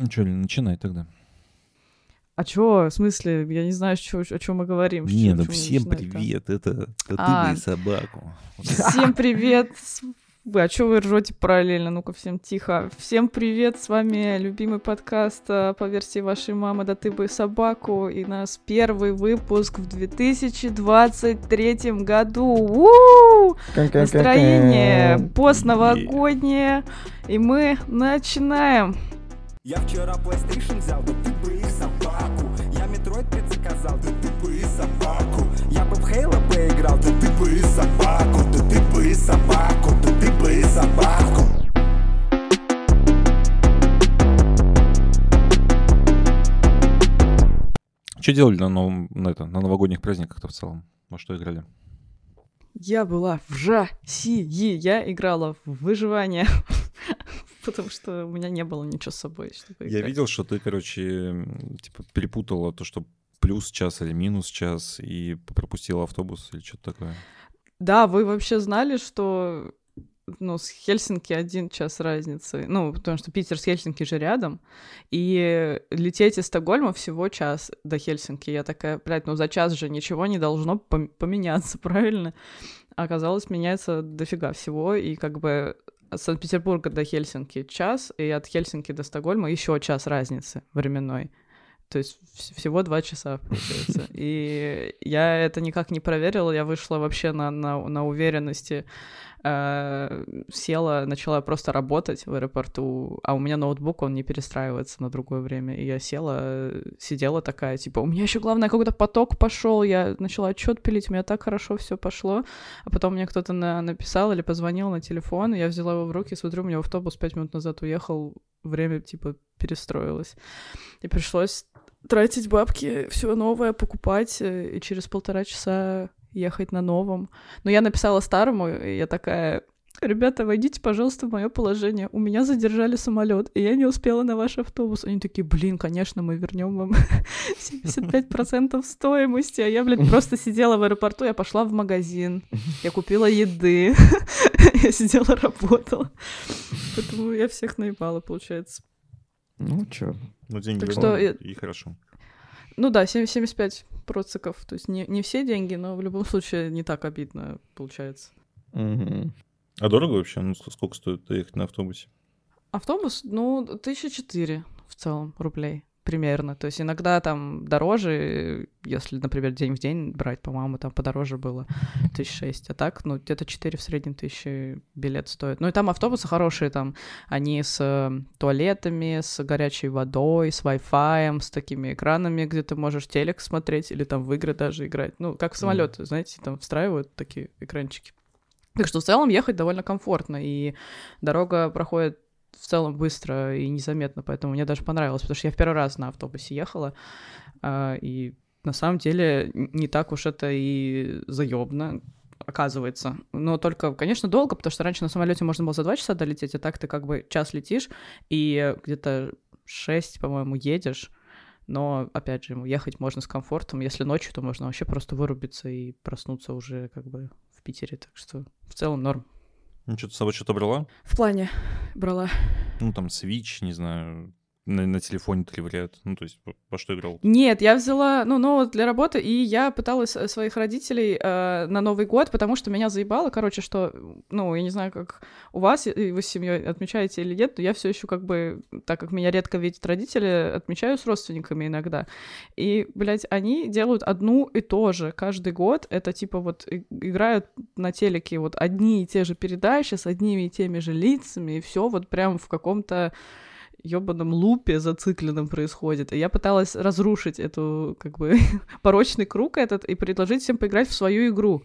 Ну что, начинай тогда. А чё, в смысле, я не знаю, чё, о чем мы говорим. Не, чё- ну чё всем привет, это, это А. ты бы и собаку. Всем привет. Вы, А что вы ржете параллельно? Ну-ка, всем тихо. Всем привет, с вами любимый подкаст э, по версии вашей мамы «Да ты бы и собаку». И наш первый выпуск в 2023 году. У! Настроение постновогоднее. И мы начинаем. Я вчера PlayStation взял, да ты бы и собаку Я Metroid 5 заказал, да ты бы и собаку Я бы в Halo поиграл, да ты бы и собаку Да ты бы и собаку, да ты бы и собаку Что делали на, новом, на, это, на новогодних праздниках-то в целом? Во что играли? Я была в России. Я играла в выживание. Потому что у меня не было ничего с собой, чтобы Я видел, что ты, короче, типа перепутала то, что плюс час или минус час, и пропустила автобус или что-то такое. Да, вы вообще знали, что ну, с Хельсинки один час разницы. Ну, потому что Питер с Хельсинки же рядом. И лететь из Стокгольма всего час до Хельсинки. Я такая, блядь, ну за час же ничего не должно пом- поменяться, правильно? Оказалось, меняется дофига всего. И как бы от Санкт-Петербурга до Хельсинки час, и от Хельсинки до Стокгольма еще час разницы временной. То есть вс- всего два часа, получается. И я это никак не проверила, я вышла вообще на, на, на уверенности, э, села, начала просто работать в аэропорту, а у меня ноутбук, он не перестраивается на другое время. И я села, сидела такая, типа, у меня еще главное какой-то поток пошел, я начала отчет пилить, у меня так хорошо все пошло, а потом мне кто-то на- написал или позвонил на телефон, я взяла его в руки, смотрю, у меня автобус пять минут назад уехал, время, типа, перестроилось. И пришлось тратить бабки, все новое покупать, э, и через полтора часа ехать на новом. Но я написала старому, и я такая, ребята, войдите, пожалуйста, в мое положение. У меня задержали самолет, и я не успела на ваш автобус. Они такие, блин, конечно, мы вернем вам 75% стоимости. А я, блин, просто сидела в аэропорту, я пошла в магазин, я купила еды, я сидела, работала. Поэтому я всех наебала, получается. Ну чё, Ну, деньги Так что и хорошо. Ну да, 7- 75 проциков. То есть не, не все деньги, но в любом случае не так обидно получается. Мгм. А дорого вообще? Ну, ск- сколько стоит доехать на автобусе? Автобус, ну, тысяча четыре в целом рублей примерно. То есть иногда там дороже, если, например, день в день брать, по-моему, там подороже было тысяч шесть. А так, ну, где-то 4 в среднем тысячи билет стоит. Ну и там автобусы хорошие, там они с э, туалетами, с горячей водой, с Wi-Fi, с такими экранами, где ты можешь телек смотреть или там в игры даже играть. Ну, как в самолеты, знаете, там встраивают такие экранчики. Так что в целом ехать довольно комфортно, и дорога проходит в целом быстро и незаметно, поэтому мне даже понравилось, потому что я в первый раз на автобусе ехала, а, и на самом деле не так уж это и заебно оказывается. Но только, конечно, долго, потому что раньше на самолете можно было за два часа долететь, а так ты как бы час летишь и где-то шесть, по-моему, едешь. Но, опять же, ехать можно с комфортом. Если ночью, то можно вообще просто вырубиться и проснуться уже как бы в Питере. Так что в целом норм. Ну, что-то с собой что-то брала? В плане брала. Ну, там, Switch, не знаю, на, на телефоне-то ли вариант? Ну, то есть, во что играл? Нет, я взяла, ну, ноут для работы, и я пыталась э, своих родителей э, на Новый год, потому что меня заебало, короче, что, ну, я не знаю, как у вас, и вы с семьей отмечаете или нет, но я все еще как бы, так как меня редко видят родители, отмечаю с родственниками иногда. И, блядь, они делают одну и то же каждый год. Это типа вот играют на телеке вот одни и те же передачи с одними и теми же лицами, и все вот прям в каком-то ёбаном лупе зацикленном происходит. И я пыталась разрушить эту, как бы, порочный круг этот и предложить всем поиграть в свою игру.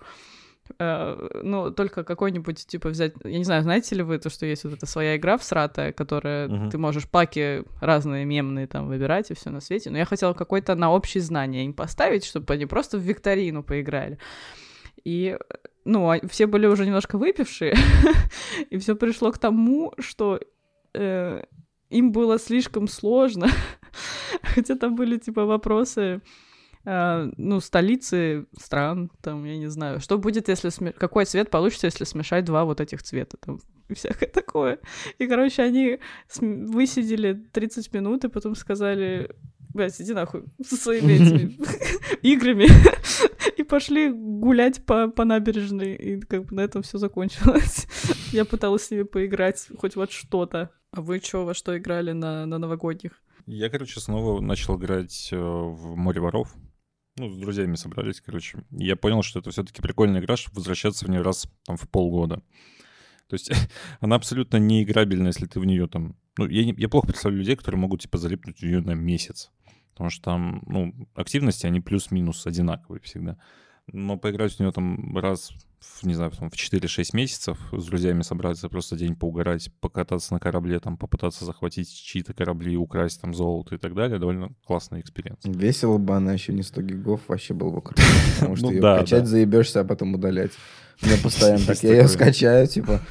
Э, Ну, только какой-нибудь, типа, взять... Я не знаю, знаете ли вы то, что есть вот эта своя игра всратая, которая... Мгм. Ты можешь паки разные мемные там выбирать и все на свете. Но я хотела какой-то на общее знание им поставить, чтобы они просто в викторину поиграли. И, ну, а все были уже немножко выпившие, и все пришло к тому, что э, им было слишком сложно, хотя там были, типа, вопросы, э, ну, столицы стран, там, я не знаю, что будет, если... сме- Какой цвет получится, если смешать два вот этих цвета? Там, и всякое такое. И, короче, они см- высидели 30 минут, и потом сказали, блядь, иди нахуй со своими играми. И пошли гулять по, по набережной, и как бы на этом все закончилось. Я пыталась с ними поиграть хоть вот что-то. А вы что, во что играли на, на новогодних? Я, короче, снова начал играть э, в «Море воров». Ну, с друзьями собрались, короче. Я понял, что это все-таки прикольная игра, чтобы возвращаться в нее раз там в полгода. То есть она абсолютно не играбельна, если ты в нее там... Ну, я, не- я плохо представляю людей, которые могут, типа, залипнуть в нее на месяц. Потому что там, ну, активности, они плюс-минус одинаковые всегда. Но поиграть в нее там раз, в, не знаю, там, в 4-6 месяцев с друзьями собраться, просто день поугарать, покататься на корабле, там, попытаться захватить чьи-то корабли, украсть там золото и так далее, довольно классный experience. Весело бы она еще не 100 гигов, вообще было бы круто. Потому что Ну ее качать заебешься, а потом удалять. У меня постоянно так. Я ее скачаю, типа,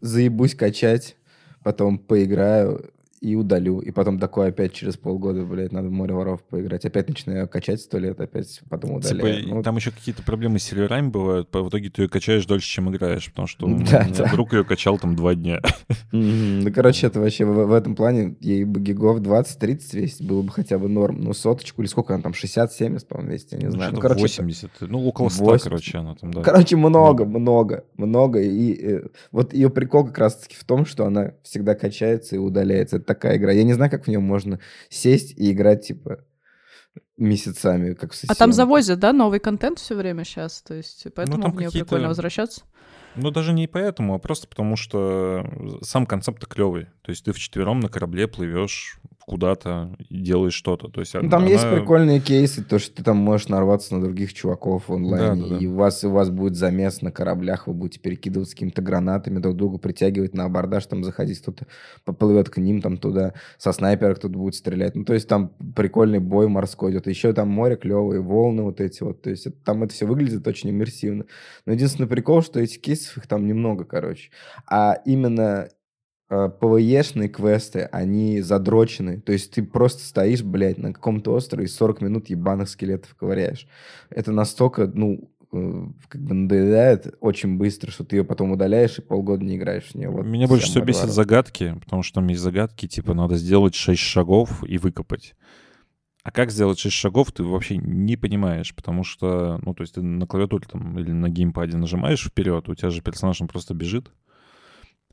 заебусь качать, потом поиграю и удалю. И потом такое опять через полгода, блядь, надо в море воров поиграть. Опять начинаю качать сто лет, опять потом Типа, удаляю. и Ну, там еще какие-то проблемы с серверами бывают, по- в итоге ты ее качаешь дольше, чем играешь, потому что ну, Да, ну, да. друг ее качал там два дня. Ну, короче, это вообще в, в этом плане ей бы гигов 20-30 весить было бы хотя бы норм. Ну, соточку или сколько она там, 60-70, по-моему, весит, я не Ну, знаю. Ну, что-то короче, это- 80, ну, около 100, 80. короче, она там, да. Короче, много, много, много. И э, вот ее прикол как раз-таки в том, что она всегда качается и удаляется. Такая игра. Я не знаю, как в нее можно сесть и играть, типа, месяцами, как в А там завозят, да, новый контент все время сейчас, то есть поэтому Ну, там в нее прикольно возвращаться. Ну, даже не поэтому, а просто потому, что сам концепт клевый. То есть ты вчетвером на корабле плывешь куда-то и делаешь что-то. То есть Ну, там есть она- прикольные кейсы, то, что ты там можешь нарваться на других чуваков в онлайне, Да-да-да. и у вас, у вас будет замес на кораблях, вы будете перекидываться какими-то гранатами, друг друга притягивать на абордаж, там заходить, кто-то поплывет к ним там туда, со снайпера кто-то будет стрелять. Ну, то есть там прикольный бой морской идет. Еще там море клевые, волны вот эти вот. То есть это- там это все выглядит очень иммерсивно. Но единственный прикол, что этих кейсов, их там немного, короче. А именно ПВЕшные квесты, они задрочены. То есть ты просто стоишь, блядь, на каком-то острове и 40 минут ебаных скелетов ковыряешь. Это настолько, ну, э, как бы надоедает очень быстро, что ты ее потом удаляешь и полгода не играешь в нее. Вот Меня больше всего бесит загадки, потому что там есть загадки, типа надо сделать 6 шагов и выкопать. А как сделать 6 шагов, ты вообще не понимаешь, потому что, ну, то есть ты на клавиатуре там или на геймпаде нажимаешь вперед, у тебя же персонаж он просто бежит.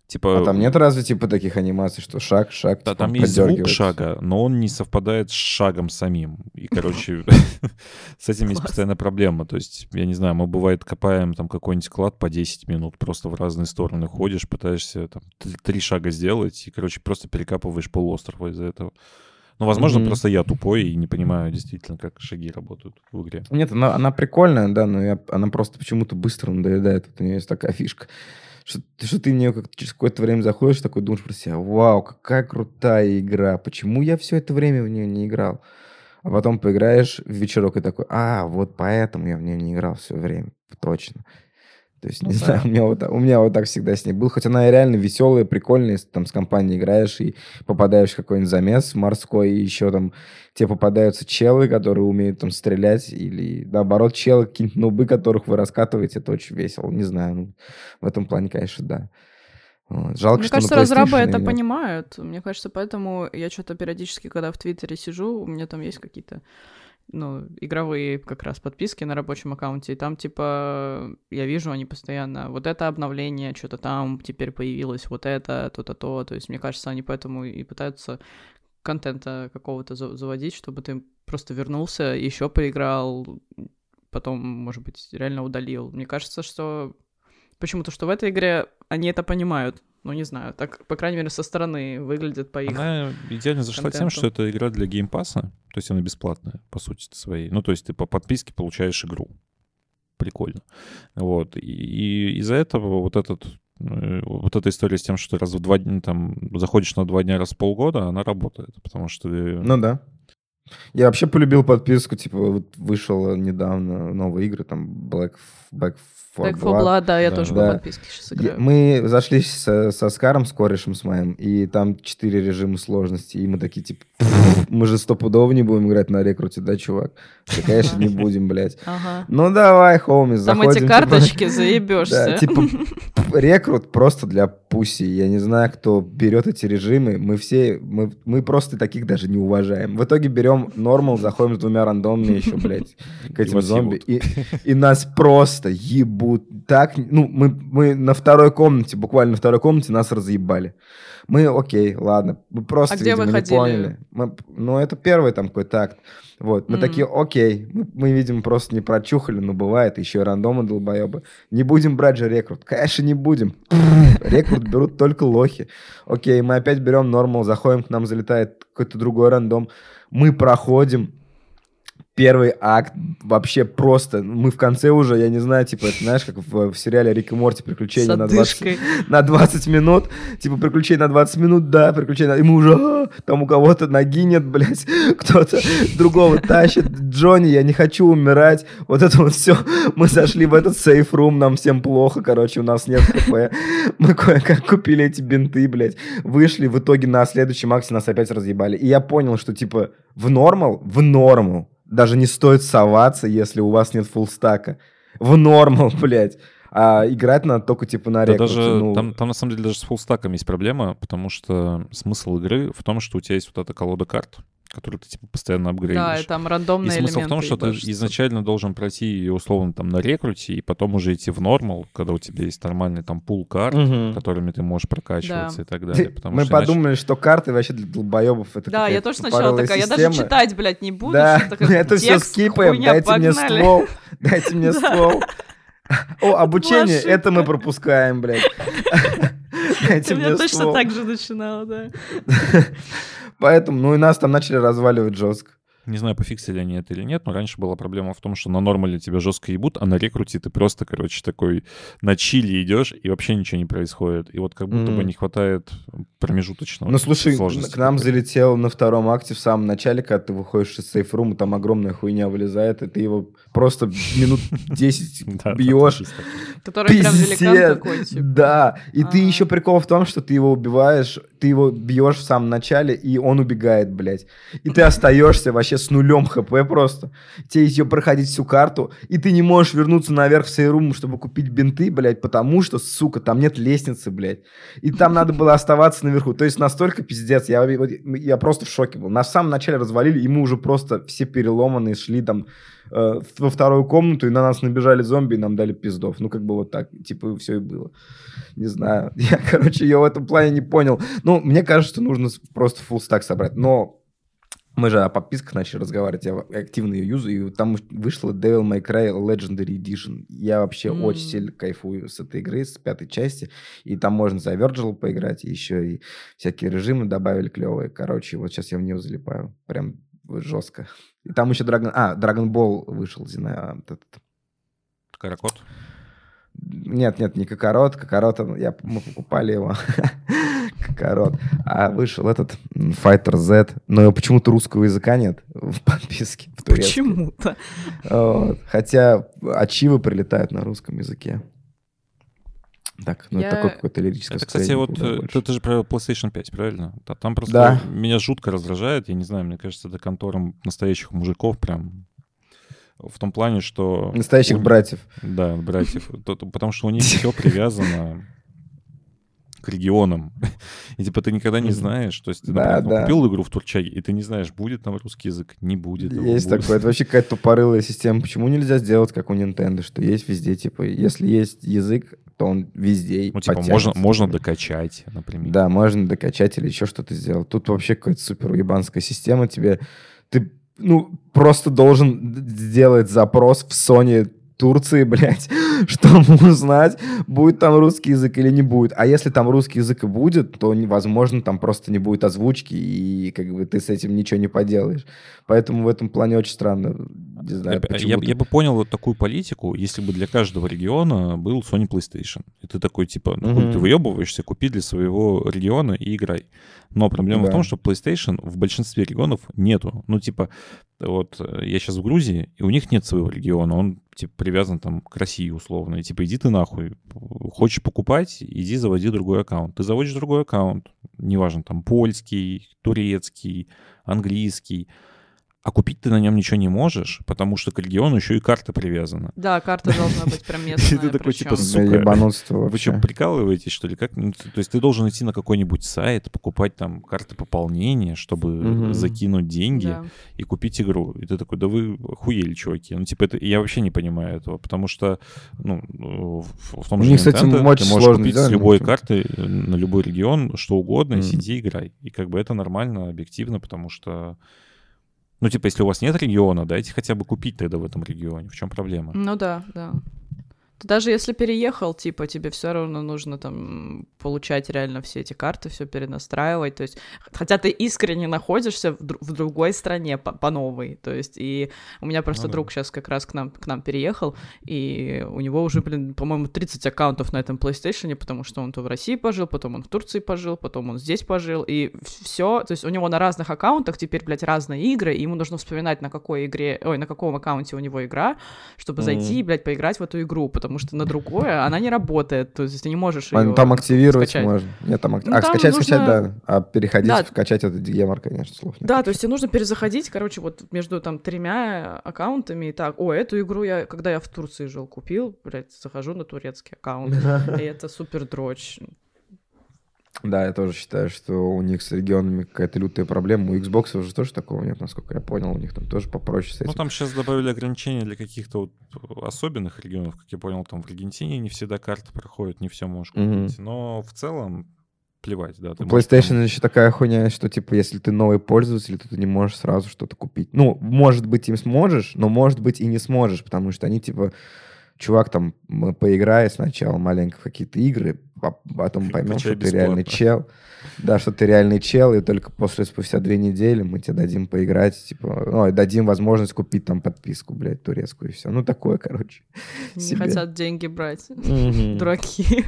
Типа... А там нет разве типа таких анимаций, что шаг, шаг, Да, типа, там есть звук шага, но он не совпадает с шагом самим. И, короче, с этим есть постоянная проблема. То есть, я не знаю, мы, бывает, копаем там какой-нибудь клад по 10 минут, просто в разные стороны ходишь, пытаешься там три шага сделать, и, короче, просто перекапываешь полуострова из-за этого. Ну, возможно, Мгм. просто я тупой и не понимаю действительно, как шаги работают в игре. Нет, она, она прикольная, да, но я- она просто почему-то быстро надоедает. Вот у нее есть такая фишка. Что, что ты нее как через какое-то время заходишь, такой думаешь про себя, вау, какая крутая игра, почему я все это время в нее не играл? А потом поиграешь в вечерок и такой, а, вот поэтому я в нее не играл все время, точно. То есть, Ну не да. знаю, у меня, вот, так- у меня вот так всегда с ней был. Хоть она реально веселая, прикольная, если там с компанией играешь и попадаешь в какой-нибудь замес морской, и еще там тебе попадаются челы, которые умеют там стрелять, или наоборот челы, какие-нибудь нубы, которых вы раскатываете, это очень весело. Не знаю, ну, в этом плане, конечно, да. Вот. Жалко, Мне что кажется, разрабы это нет. понимают. Мне кажется, поэтому я что-то периодически, когда в Твиттере сижу, у меня там есть какие-то ну, игровые как раз подписки на рабочем аккаунте, и там, типа, я вижу, они постоянно, вот это обновление, что-то там теперь появилось, вот это, то-то, то, то есть, мне кажется, они поэтому и пытаются контента какого-то за- заводить, чтобы ты просто вернулся, еще поиграл, потом, может быть, реально удалил. Мне кажется, что почему-то, что в этой игре они это понимают. Ну, не знаю, так, по крайней мере, со стороны выглядит по их... Она идеально зашла тем, контенту. что это игра для Game Pass а, то есть она бесплатная, по сути своей. Ну, то есть ты по подписке получаешь игру. Прикольно. Вот. И, и из-за этого вот этот э, вот эта история с тем, что раз в два дня там заходишь на два дня раз в полгода, она работает, потому что ты- Ну да. Я вообще полюбил подписку, типа, вот вышел недавно новые игры, там, Black, Back for Back for Blood, да, я Да. тоже Да. по подписке сейчас играю. Мы зашли со, со Скаром, с корешем с моим, и там четыре режима сложности, и мы такие, типа, мы же стопудово не будем играть на рекруте, да, чувак? Да, конечно, не будем, блядь. Ага. Ну давай, хоуми, Там заходим. эти типа, карточки заебешься. Да, типа рекрут просто для пуси. Я не знаю, кто берет эти режимы. Мы все, мы, мы просто таких даже не уважаем. В итоге берем нормал, заходим с двумя рандомами еще, блядь, к этим вас зомби. И, и нас просто ебут. Так, ну, мы, мы на второй комнате, буквально на второй комнате нас разъебали. Мы, окей, ладно, мы просто, А где вы не ходили? поняли. Мы- ну, это первый там какой-то акт. Вот, мы Мгм. такие, окей, мы, мы, видимо, просто не прочухали, но бывает, еще и рандомы долбоебы. Не будем брать же рекрут. Конечно, не будем. Рекрут берут только лохи. Окей, мы опять берем нормал, заходим, к нам залетает какой-то другой рандом. Мы проходим. Первый акт вообще просто. Мы в конце уже, я не знаю, типа, это знаешь, как в, в сериале Рик и Морти приключения на 20, отдышкой. на 20 минут. Типа, приключения на 20 минут, да, приключения. на- И мы уже, «А, там у кого-то ноги нет, блядь, кто-то другого тащит. Джонни, я не хочу умирать. Вот это вот все. Мы зашли в этот сейф-рум, нам всем плохо, короче, у нас нет хп. Мы кое-как купили эти бинты, блядь. Вышли, в итоге на следующем акте нас опять разъебали. И я понял, что, типа, в нормал, в нормал даже не стоит соваться, если у вас нет фуллстака. В нормал, блядь. А играть надо только, типа, на Да рекруте. даже, ну. там, там на самом деле даже с фуллстаком есть проблема, потому что смысл игры в том, что у тебя есть вот эта колода карт, которую ты типа постоянно апгрейдишь. Да, и там И рандомные смысл элементы. в том, что ты ебашатся. изначально должен пройти ее условно там на рекруте, и потом уже идти в нормал, когда у тебя есть нормальный там пул карт, Мгм. которыми ты можешь прокачиваться Да. и так далее. Потому Мы что иначе- подумали, что карты вообще для долбоебов это Да, я тоже сначала такая, я даже система. читать, блядь, не буду. Да, что-то это все скипаем, дайте мне ствол, дайте мне ствол. О, обучение, это мы пропускаем, блядь. Дайте У меня мне точно так же начинала, да. Поэтому, ну и нас там начали разваливать жестко. Не знаю, пофиксили они это или нет, но раньше была проблема в том, что на нормале тебя жестко ебут, а на рекруте ты просто, короче, такой на чили идешь, и вообще ничего не происходит. И вот как будто бы Мгм. не хватает промежуточного. Ну слушай, сложности к нам какой-то. залетел на втором акте в самом начале, когда ты выходишь из сейфрума, там огромная хуйня вылезает, и ты его просто минут 10 Да, да, бьешь. Который прям великан Пиздец. такой, типа. Да, и ты А. еще прикол в том, что ты его убиваешь, ты его бьешь в самом начале, и он убегает, блядь. И ты остаешься вообще с нулем хп просто. Тебе еще проходить всю карту, и ты не можешь вернуться наверх в сейрум, чтобы купить бинты, блядь, потому что, сука, там нет лестницы, блядь. И там надо было оставаться наверху. То есть настолько пиздец, я, я просто в шоке был. Нас в самом начале развалили, мы уже просто все переломанные шли там э, во вторую комнату, и на нас набежали зомби, и нам дали пиздов. Ну, как бы вот так, типа, все и было. Не знаю. Я, короче, ее в этом плане не понял. Ну, мне кажется, что нужно просто full стак собрать. Но мы же о подписках начали разговаривать, я активно ее юзаю, и там вышла Devil May Cry Legendary Edition. Я вообще М. очень сильно кайфую с этой игры, с пятой части. И там можно за Virgil поиграть, и еще и всякие режимы добавили клевые. Короче, вот сейчас я в нее залипаю. Прям жестко. И там еще Dragon... А, Dragon Ball вышел, знаю. вот этот. Каракот. Нет, нет, не Кокорот. Кокорот, я, мы покупали его. Кокорот. А вышел этот Fighter Z. Но почему-то русского языка нет в подписке. в. Почему-то. Вот. Хотя ачивы прилетают на русском языке. Так, ну Я- это такое какое-то лирическое Это, кстати, вот куда э, ты, ты же про PlayStation 5, правильно? Да, там просто Да. меня жутко раздражает, я не знаю, мне кажется, это контором настоящих мужиков прям в том плане, что... Настоящих у- братьев. Да, братьев. То- то- Потому что у них все привязано к регионам. И типа ты никогда не знаешь, то есть ты, Да, например, да. купил игру в Турчаге, и ты не знаешь, будет там русский язык, не будет. Есть будет. такое. Это вообще какая-то тупорылая система. Почему нельзя сделать, как у Nintendo, что есть везде, типа, если есть язык, то он везде Ну, типа, можно, можно докачать, например. Да, можно докачать или еще что-то сделать. Тут вообще какая-то супер уебанская система. Тебе ты ну просто должен сделать запрос в Sony Турции, блядь, чтобы узнать, будет там русский язык или не будет. А если там русский язык и будет, то, невозможно, там просто не будет озвучки, и как бы ты с этим ничего не поделаешь. Поэтому в этом плане очень странно. не знаю, Я, почему. я бы понял вот такую политику, если бы для каждого региона был Sony PlayStation. И ты такой, типа, ну, Мгм. ты выебываешься, купи для своего региона и играй. Но проблема в Да. том, что PlayStation в большинстве регионов нету. Ну, типа, вот э, я сейчас в Грузии, и у них нет своего региона. Он, типа, привязан там к России условно. И, типа, иди ты нахуй. Хочешь покупать, иди заводи другой аккаунт. Ты заводишь другой аккаунт. Неважно, там, польский, турецкий, английский. А купить ты на нем ничего не можешь, потому что к региону еще и карта привязана. Да, карта должна быть прям И местная. ты такой, типа, сука, Вы что, прикалываетесь, что ли? Как? Ну, то есть ты должен идти на какой-нибудь сайт, покупать там карты пополнения, чтобы закинуть деньги и купить игру. И ты такой, да вы хуели, чуваки. Ну, типа, это, я вообще не понимаю этого, потому что, ну, в, том У же них с этим Nintendo ты можешь купить с любой ну, карты э, на любой регион что угодно, и сиди играй. И как бы это нормально, объективно, потому что ну, типа, если у вас нет региона, дайте хотя бы купить тогда в этом регионе. В чем проблема? Ну да, да. Ты даже если переехал, типа, тебе все равно нужно там получать реально все эти карты, все перенастраивать. То есть, хотя ты искренне находишься в, дру- в другой стране по, по новой. То есть, и у меня просто Ну да. друг сейчас как раз к нам, к нам переехал, и у него уже, блин, по-моему, 30 аккаунтов на этом PlayStation, потому что он то в России пожил, потом он в Турции пожил, потом он здесь пожил, и все, то есть у него на разных аккаунтах теперь, блядь, разные игры, и ему нужно вспоминать, на какой игре, ой, на каком аккаунте у него игра, чтобы Мгм. зайти и, блядь, поиграть в эту игру, потому что на другое она не работает, то есть ты не можешь ну, там активировать скачать. можно. Нет, там, ак- Ну, а, там скачать, скачать, нужно- да. А переходить, Да. скачать это гемор, конечно, слов нет. Да, то есть тебе нужно перезаходить, короче, вот между там тремя аккаунтами и так, о, эту игру я, когда я в Турции жил, купил, блядь, захожу на турецкий аккаунт, и это супер дрочь. Да, я тоже считаю, что у них с регионами какая-то лютая проблема. У Xbox уже тоже такого нет, насколько я понял. У них там тоже попроще с этим. Ну, там сейчас добавили ограничения для каких-то вот особенных регионов, как я понял, там в Аргентине не всегда карты проходят, не все можешь купить. Но в целом плевать, да. ты У PlayStation там- еще такая хуйня, что, типа, если ты новый пользователь, то ты не можешь сразу что-то купить. Ну, может быть, им сможешь, но, может быть, и не сможешь, потому что они, типа, чувак, там, м, поиграй сначала маленько в какие-то игры, а потом поймем, что ты реальный чел. Да, что ты реальный чел, и только после, спустя две недели мы тебе дадим поиграть, типа, ну, и дадим возможность купить там подписку, блядь, турецкую, и все. Ну, такое, короче. Не себе. хотят деньги брать, дураки.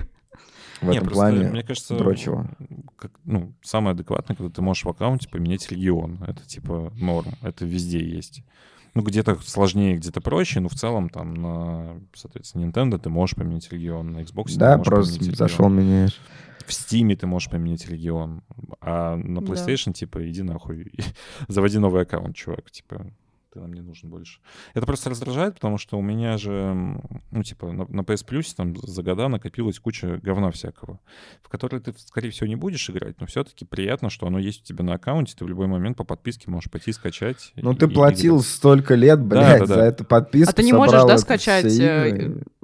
В Не, этом просто, плане мне кажется, дрочево. как, ну, самое адекватное, когда ты можешь в аккаунте поменять регион. Это типа норм, это везде есть. Ну, где-то сложнее, где-то проще, но в целом там на, соответственно, Nintendo ты можешь поменять регион, на Xbox ты Да, можешь просто поменять регион. зашел, меняешь. В Steam ты можешь поменять регион, а на Да. PlayStation, типа, иди нахуй, заводи новый аккаунт, чувак, типа, ты нам не нужен больше. Это просто раздражает, потому что у меня же, ну, типа, на, на PS Plus там за года накопилась куча говна всякого, в который ты, скорее всего, не будешь играть, но все-таки приятно, что оно есть у тебя на аккаунте, ты в любой момент по подписке можешь пойти скачать. Ну, и- ты и платил играть. столько лет, блядь, да, да. за эту подписку. А ты не можешь, да, скачать,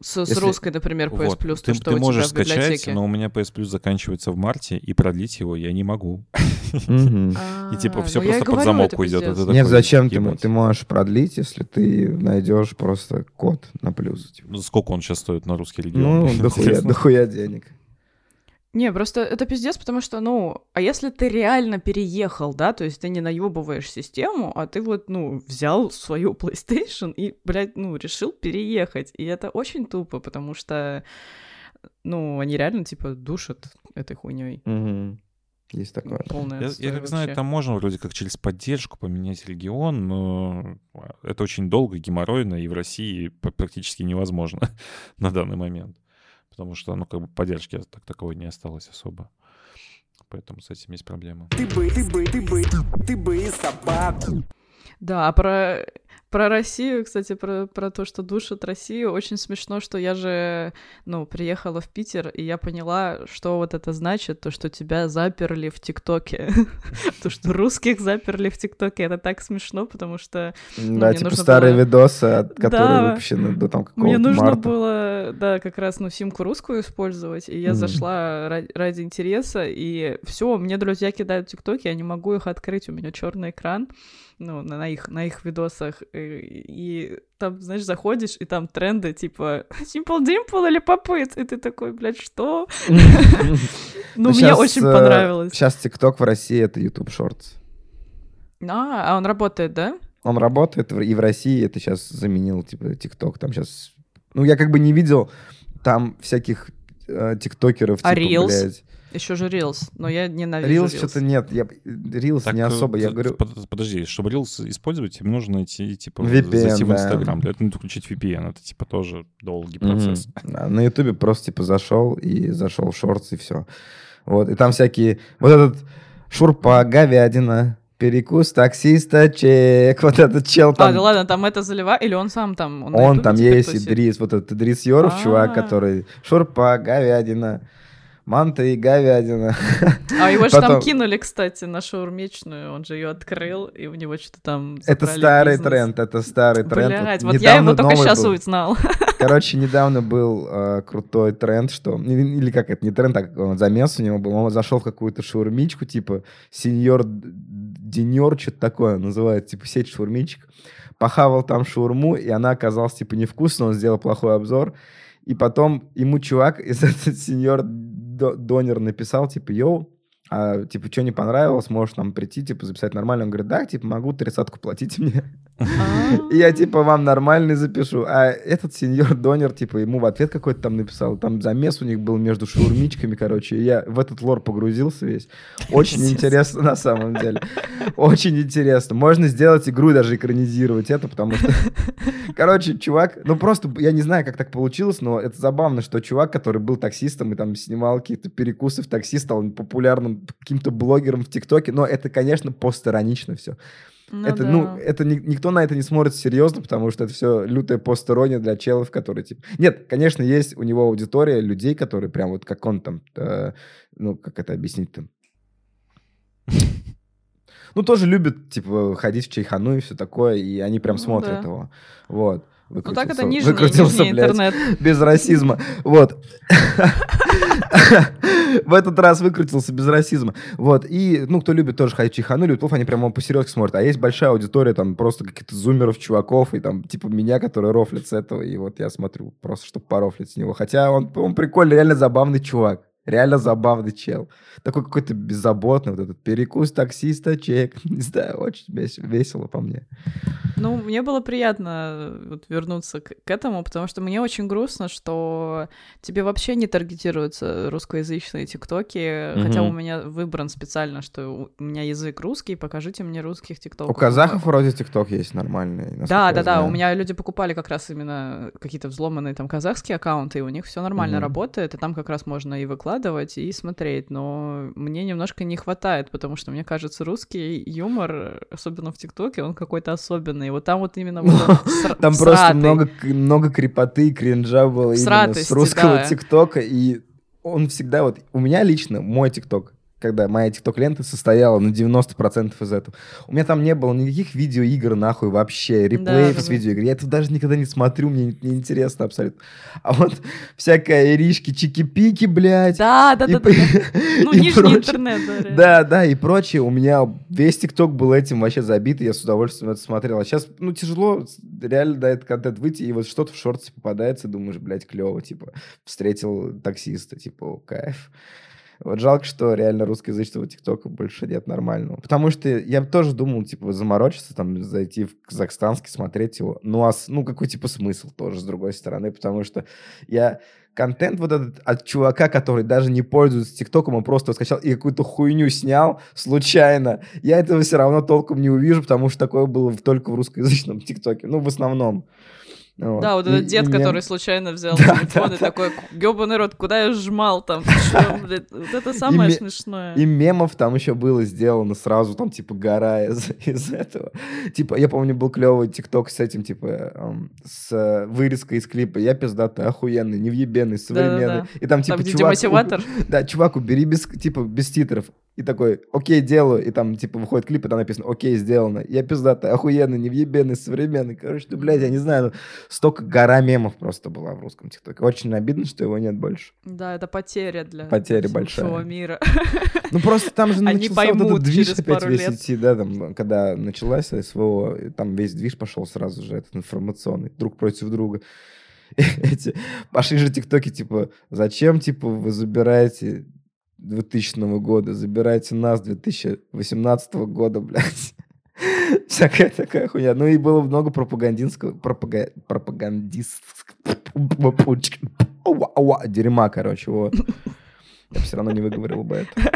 С, с Если- русской, например, PS Вот. Plus, ты, то, что ты у можешь тебя в скачать, библиотеке. но у меня PS Plus заканчивается в марте, и продлить его я не могу. И типа А, все ну просто под замок уйдет. Нет, зачем ты, ты можешь продлить, если ты найдешь просто код на плюс. типа. Сколько он сейчас стоит на русский регион? Ну, дохуя денег. Не, просто это пиздец, потому что, ну, а если ты реально переехал, да, то есть ты не наебываешь систему, а ты вот, ну, взял свою PlayStation и, блядь, ну, решил переехать. И это очень тупо, потому что, ну, они реально, типа, душат этой хуйней. Мгм. Есть такое. Полная Я, я как знаю, там можно вроде как через поддержку поменять регион, но это очень долго, геморройно, и в России практически невозможно на данный момент. Потому что, ну, как бы поддержки так таковой не осталось особо. Поэтому с этим есть проблема. Ты бы, ты бы, ты бы, ты бы и. Да, а про, про Россию, кстати, про, про то, что душит Россию, очень смешно, что я же, ну, приехала в Питер, и я поняла, что вот это значит, то, что тебя заперли в ТикТоке. То, что русских заперли в ТикТоке, это так смешно, потому что Да, мне типа нужно старые видосы, от- которые Да. выпущены до там мне какого-то нужно марта. было, да, как раз, ну, симку русскую использовать, и я зашла ра- ради интереса, и все, мне друзья кидают ТикТоки, я не могу их открыть, у меня черный экран, ну, на, на их, на их видосах, и, и там, знаешь, заходишь, и там тренды, типа, Simple Dimple или Попыт, и ты такой, блядь, что? Ну, мне щас, очень э, понравилось. Сейчас ТикТок в России — это YouTube Shorts. А, а он работает, да? Он работает и в России, это сейчас заменил, типа, ТикТок. Там сейчас... Ну, я как бы не видел там всяких э, тиктокеров, А типа, Reels? блядь. Еще же Reels, но я ненавижу Рилс Reels. что-то нет. Я... Рилс Так, не э, особо. Я говорю... под- Подожди, чтобы Reels использовать, им нужно идти, типа, VPN, зайти в да. Инстаграм. Для этого надо включить VPN. Это, типа, тоже долгий процесс. Да, На Ютубе просто, типа, зашел и зашел в шортс, и все. Вот, и там всякие... Вот этот шурпа, говядина, перекус таксиста, чек. Вот этот чел А, там... да ладно, там это заливает, или он сам там? Он Ютубе там есть, тусит? Идрис, вот этот Идрис Йоров, чувак, А. который шурпа, говядина, манта и говядина. А его же там кинули, кстати, на шаурмечную, он же ее открыл, и у него что-то там Это старый бизнес. тренд, это старый тренд. Блядь, Вот вот я его только сейчас был. узнал. Короче, недавно был э, крутой тренд, что... Или, или как это, не тренд, а замес у него был. Он зашел в какую-то шаурмичку, типа сеньор Денер, что-то такое называется, типа сеть шаурмичек. Похавал там шаурму, и она оказалась, типа, невкусной, он сделал плохой обзор. И потом ему чувак из этот сеньор Донер написал, типа, йоу, а, типа, что не понравилось, можешь нам прийти, типа, записать нормально. Он говорит, да, типа, могу тридцатку платить мне. Я, типа, вам нормальный запишу. А этот сеньор Донер, типа, ему в ответ какой-то там написал. Там замес у них был между шаурмичками, короче. Я в этот лор погрузился весь. Очень интересно на самом деле. Очень интересно. Можно сделать игру и даже экранизировать это, потому что... Короче, чувак... Ну, просто, я не знаю, как так получилось, но это забавно, что чувак, который был таксистом и там снимал какие-то перекусы в такси, стал популярным каким-то блогером в ТикТоке. Но это, конечно, постиронично все. Ну это, да. ну, это ни- никто на это не смотрит серьезно, потому что это все лютая постерония для челов, которые типа... Нет, конечно, есть у него аудитория людей, которые прям вот как он там, э, ну, как это объяснить-то? Ну, тоже любят, типа, ходить в чайхану и все такое, и они прям Ну смотрят да. его. Вот. Ну так это нижний, выкрутился, нижний блядь, интернет. без расизма. Вот. В этот раз выкрутился без расизма. Вот. И, ну, кто любит тоже ходить в чайхану, любит они прямо посерьезно смотрят. А есть большая аудитория, там, просто каких-то зумеров, чуваков, и там, типа, меня, которые рофлят с этого. И вот я смотрю, просто, чтобы порофлить с него. Хотя он, он прикольный, реально забавный чувак. Реально забавный чел. Такой какой-то беззаботный, вот этот перекус таксиста, чек. Не знаю, очень вес- весело по мне. Ну, мне было приятно э, вот вернуться к, к этому, потому что мне очень грустно, что тебе вообще не таргетируются русскоязычные тиктоки, хотя Мгм. у меня выбран специально, что у меня язык русский, покажите мне русских тиктоков. У казахов вроде ТикТок есть нормальный. Да, да, да. У меня люди покупали как раз именно какие-то взломанные там казахские аккаунты, и у них все нормально Мгм. работает, и там как раз можно и выкладывать, и смотреть. Но мне немножко не хватает, потому что мне кажется, русский юмор, особенно в ТикТоке, он какой-то особенный. Вот там вот именно сра- Там просто много, много крепоты и кринжа было именно с русского. ТикТока. И он всегда вот... У меня лично мой ТикТок, когда моя ТикТок-лента состояла на 90% из этого. У меня там не было никаких видеоигр нахуй вообще, реплеев да, с да. видеоигр. Я это даже никогда не смотрю, мне не- интересно абсолютно. А вот всякая иришки, чики-пики, блядь. Да, да, и да, да. да. Ну, и нижний прочее. интернет, да. Да, да, и прочее. У меня весь ТикТок был этим вообще забит, и я с удовольствием это смотрел. А сейчас, ну, тяжело реально на этот контент выйти, и вот что-то в шорте попадается, думаешь, блядь, клево, типа, встретил таксиста, типа, кайф. Вот жалко, что реально русскоязычного ТикТока больше нет нормального. Потому что я тоже думал, типа, заморочиться, там, зайти в казахстанский, смотреть его. Ну, а, ну, какой, типа, смысл тоже, с другой стороны, потому что я контент вот этот от чувака, который даже не пользуется ТикТоком, он просто скачал и какую-то хуйню снял случайно. Я этого все равно толком не увижу, потому что такое было только в русскоязычном ТикТоке. Ну, в основном. Да, вот И- этот дед, и который случайно взял Да, телефон да, и такой, гёбаный рот, куда я жмал там? Чё, блядь?» Вот это самое ме- смешное. И мемов там еще было сделано сразу, там, типа, гора из, из этого. Типа, я помню, был клевый тикток с этим, типа, эм, с э, вырезкой из клипа. Я пиздатый, охуенный, невъебенный, современный. И там, типа, Там, чувак... мотиватор. Да, чувак, убери без, типа, без титров. И такой, окей, делаю. И там, типа, выходит клип, и там написано, окей, сделано. Я пиздатый, охуенный, невъебенный, современный. Короче, ну, блядь, я не знаю, ну, столько гора мемов просто была в русском ТикТоке. Очень обидно, что его нет больше. Да, это потеря для Потеря всего большая. мира. Ну, просто там же Они начался вот этот движ опять весь лет. идти, да, там, когда началась СВО, там весь движ пошел сразу же, этот информационный, друг против друга. Эти, пошли же тиктоки, типа, зачем, типа, вы забираете 2000 года, забираете нас 2018 года, блядь. Всякая такая хуйня. Ну и было много пропагандинского, пропага- пропагандистского дерьма, короче, вот. Я все равно не выговорил бы это.